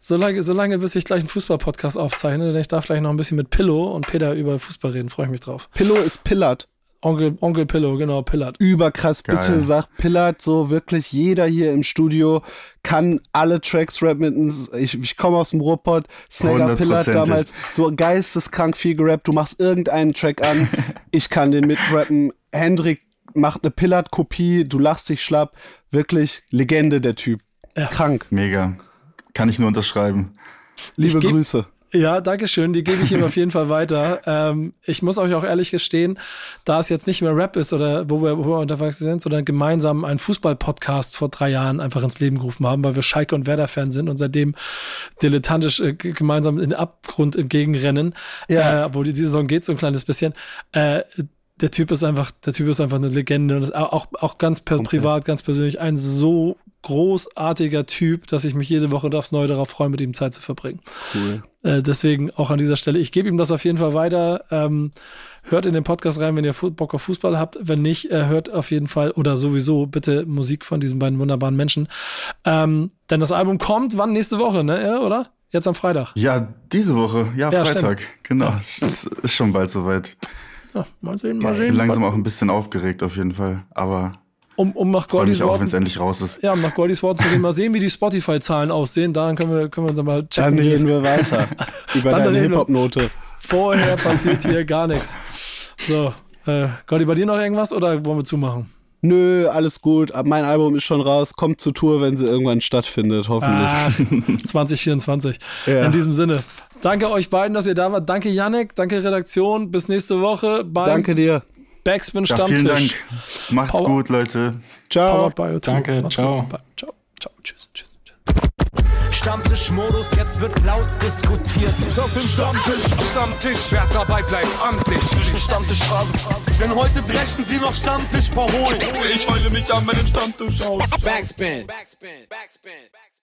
solange, solange, bis ich gleich einen Fußball-Podcast aufzeichne, denn ich darf gleich noch ein bisschen mit Pillow und Peter über Fußball reden. Freue ich mich drauf. Pillow ist Pillard. Onkel, Onkel Pillow, genau, Pillard. Überkrass, Geil. bitte sagt Pillard so wirklich jeder hier im Studio kann alle Tracks rappen. Ich, ich komme aus dem Ruhrpott, Snagger Pillard damals so geisteskrank viel gerappt. Du machst irgendeinen Track an, ich kann den mitrappen. Hendrik macht eine Pillard-Kopie, du lachst dich schlapp. Wirklich Legende, der Typ. Ja. Krank. Mega. Kann ich nur unterschreiben. Liebe Grüße. Ja, danke schön. Die gebe ich ihm auf jeden Fall weiter. Ähm, ich muss euch auch ehrlich gestehen, da es jetzt nicht mehr Rap ist oder wo wir, wo wir unterwegs sind, sondern gemeinsam einen Fußball-Podcast vor drei Jahren einfach ins Leben gerufen haben, weil wir Schalke und Werder-Fans sind und seitdem dilettantisch äh, gemeinsam in den Abgrund entgegenrennen. Ja. Äh, obwohl die Saison geht so ein kleines bisschen. Äh, der Typ ist einfach, der Typ ist einfach eine Legende und ist auch, auch ganz okay. privat, ganz persönlich ein so großartiger Typ, dass ich mich jede Woche aufs Neue darauf freue, mit ihm Zeit zu verbringen. Cool. Äh, deswegen auch an dieser Stelle, ich gebe ihm das auf jeden Fall weiter. Ähm, hört in den Podcast rein, wenn ihr Bock auf Fußball habt. Wenn nicht, äh, hört auf jeden Fall oder sowieso bitte Musik von diesen beiden wunderbaren Menschen. Ähm, denn das Album kommt wann? Nächste Woche, ne? Ja, oder? Jetzt am Freitag. Ja, diese Woche. Ja, ja Freitag. Stimmt. Genau. Ja. Das ist schon bald soweit. Ja, mal sehen, mal sehen. Ich bin langsam auch ein bisschen aufgeregt auf jeden Fall, aber um, um nach Gordys Worten. wenn es endlich raus ist. Ja, um nach Gordys Worten zu gehen, mal sehen, wie die Spotify-Zahlen aussehen. Daran können wir, können wir uns mal checken. Dann reden wir weiter. über Dann deine Hip-Hop-Note. Vorher passiert hier gar nichts. So, äh, Gordy, bei dir noch irgendwas oder wollen wir zumachen? Nö, alles gut. Mein Album ist schon raus. Kommt zur Tour, wenn sie irgendwann stattfindet, hoffentlich. Ah, 2024. Ja. In diesem Sinne. Danke euch beiden, dass ihr da wart. Danke Yannick, danke Redaktion. Bis nächste Woche. danke dir. Backspin Stammtisch. Ja, vielen Dank. Macht's Power gut, Leute. Ciao. Danke, Macht's ciao. Gut. Ciao. Ciao. Tschüss. Tschüss. Stammtischmodus, jetzt wird laut diskutiert. Auf dem Stammtisch, Stammtisch, wer dabei bleibt, amtlich. Stammtisch Phase. Denn heute dreschen sie noch Stammtisch verholen. Ich heule mich an meinem Stammtisch aus. Backspin. Backspin. Backspin. Backspin.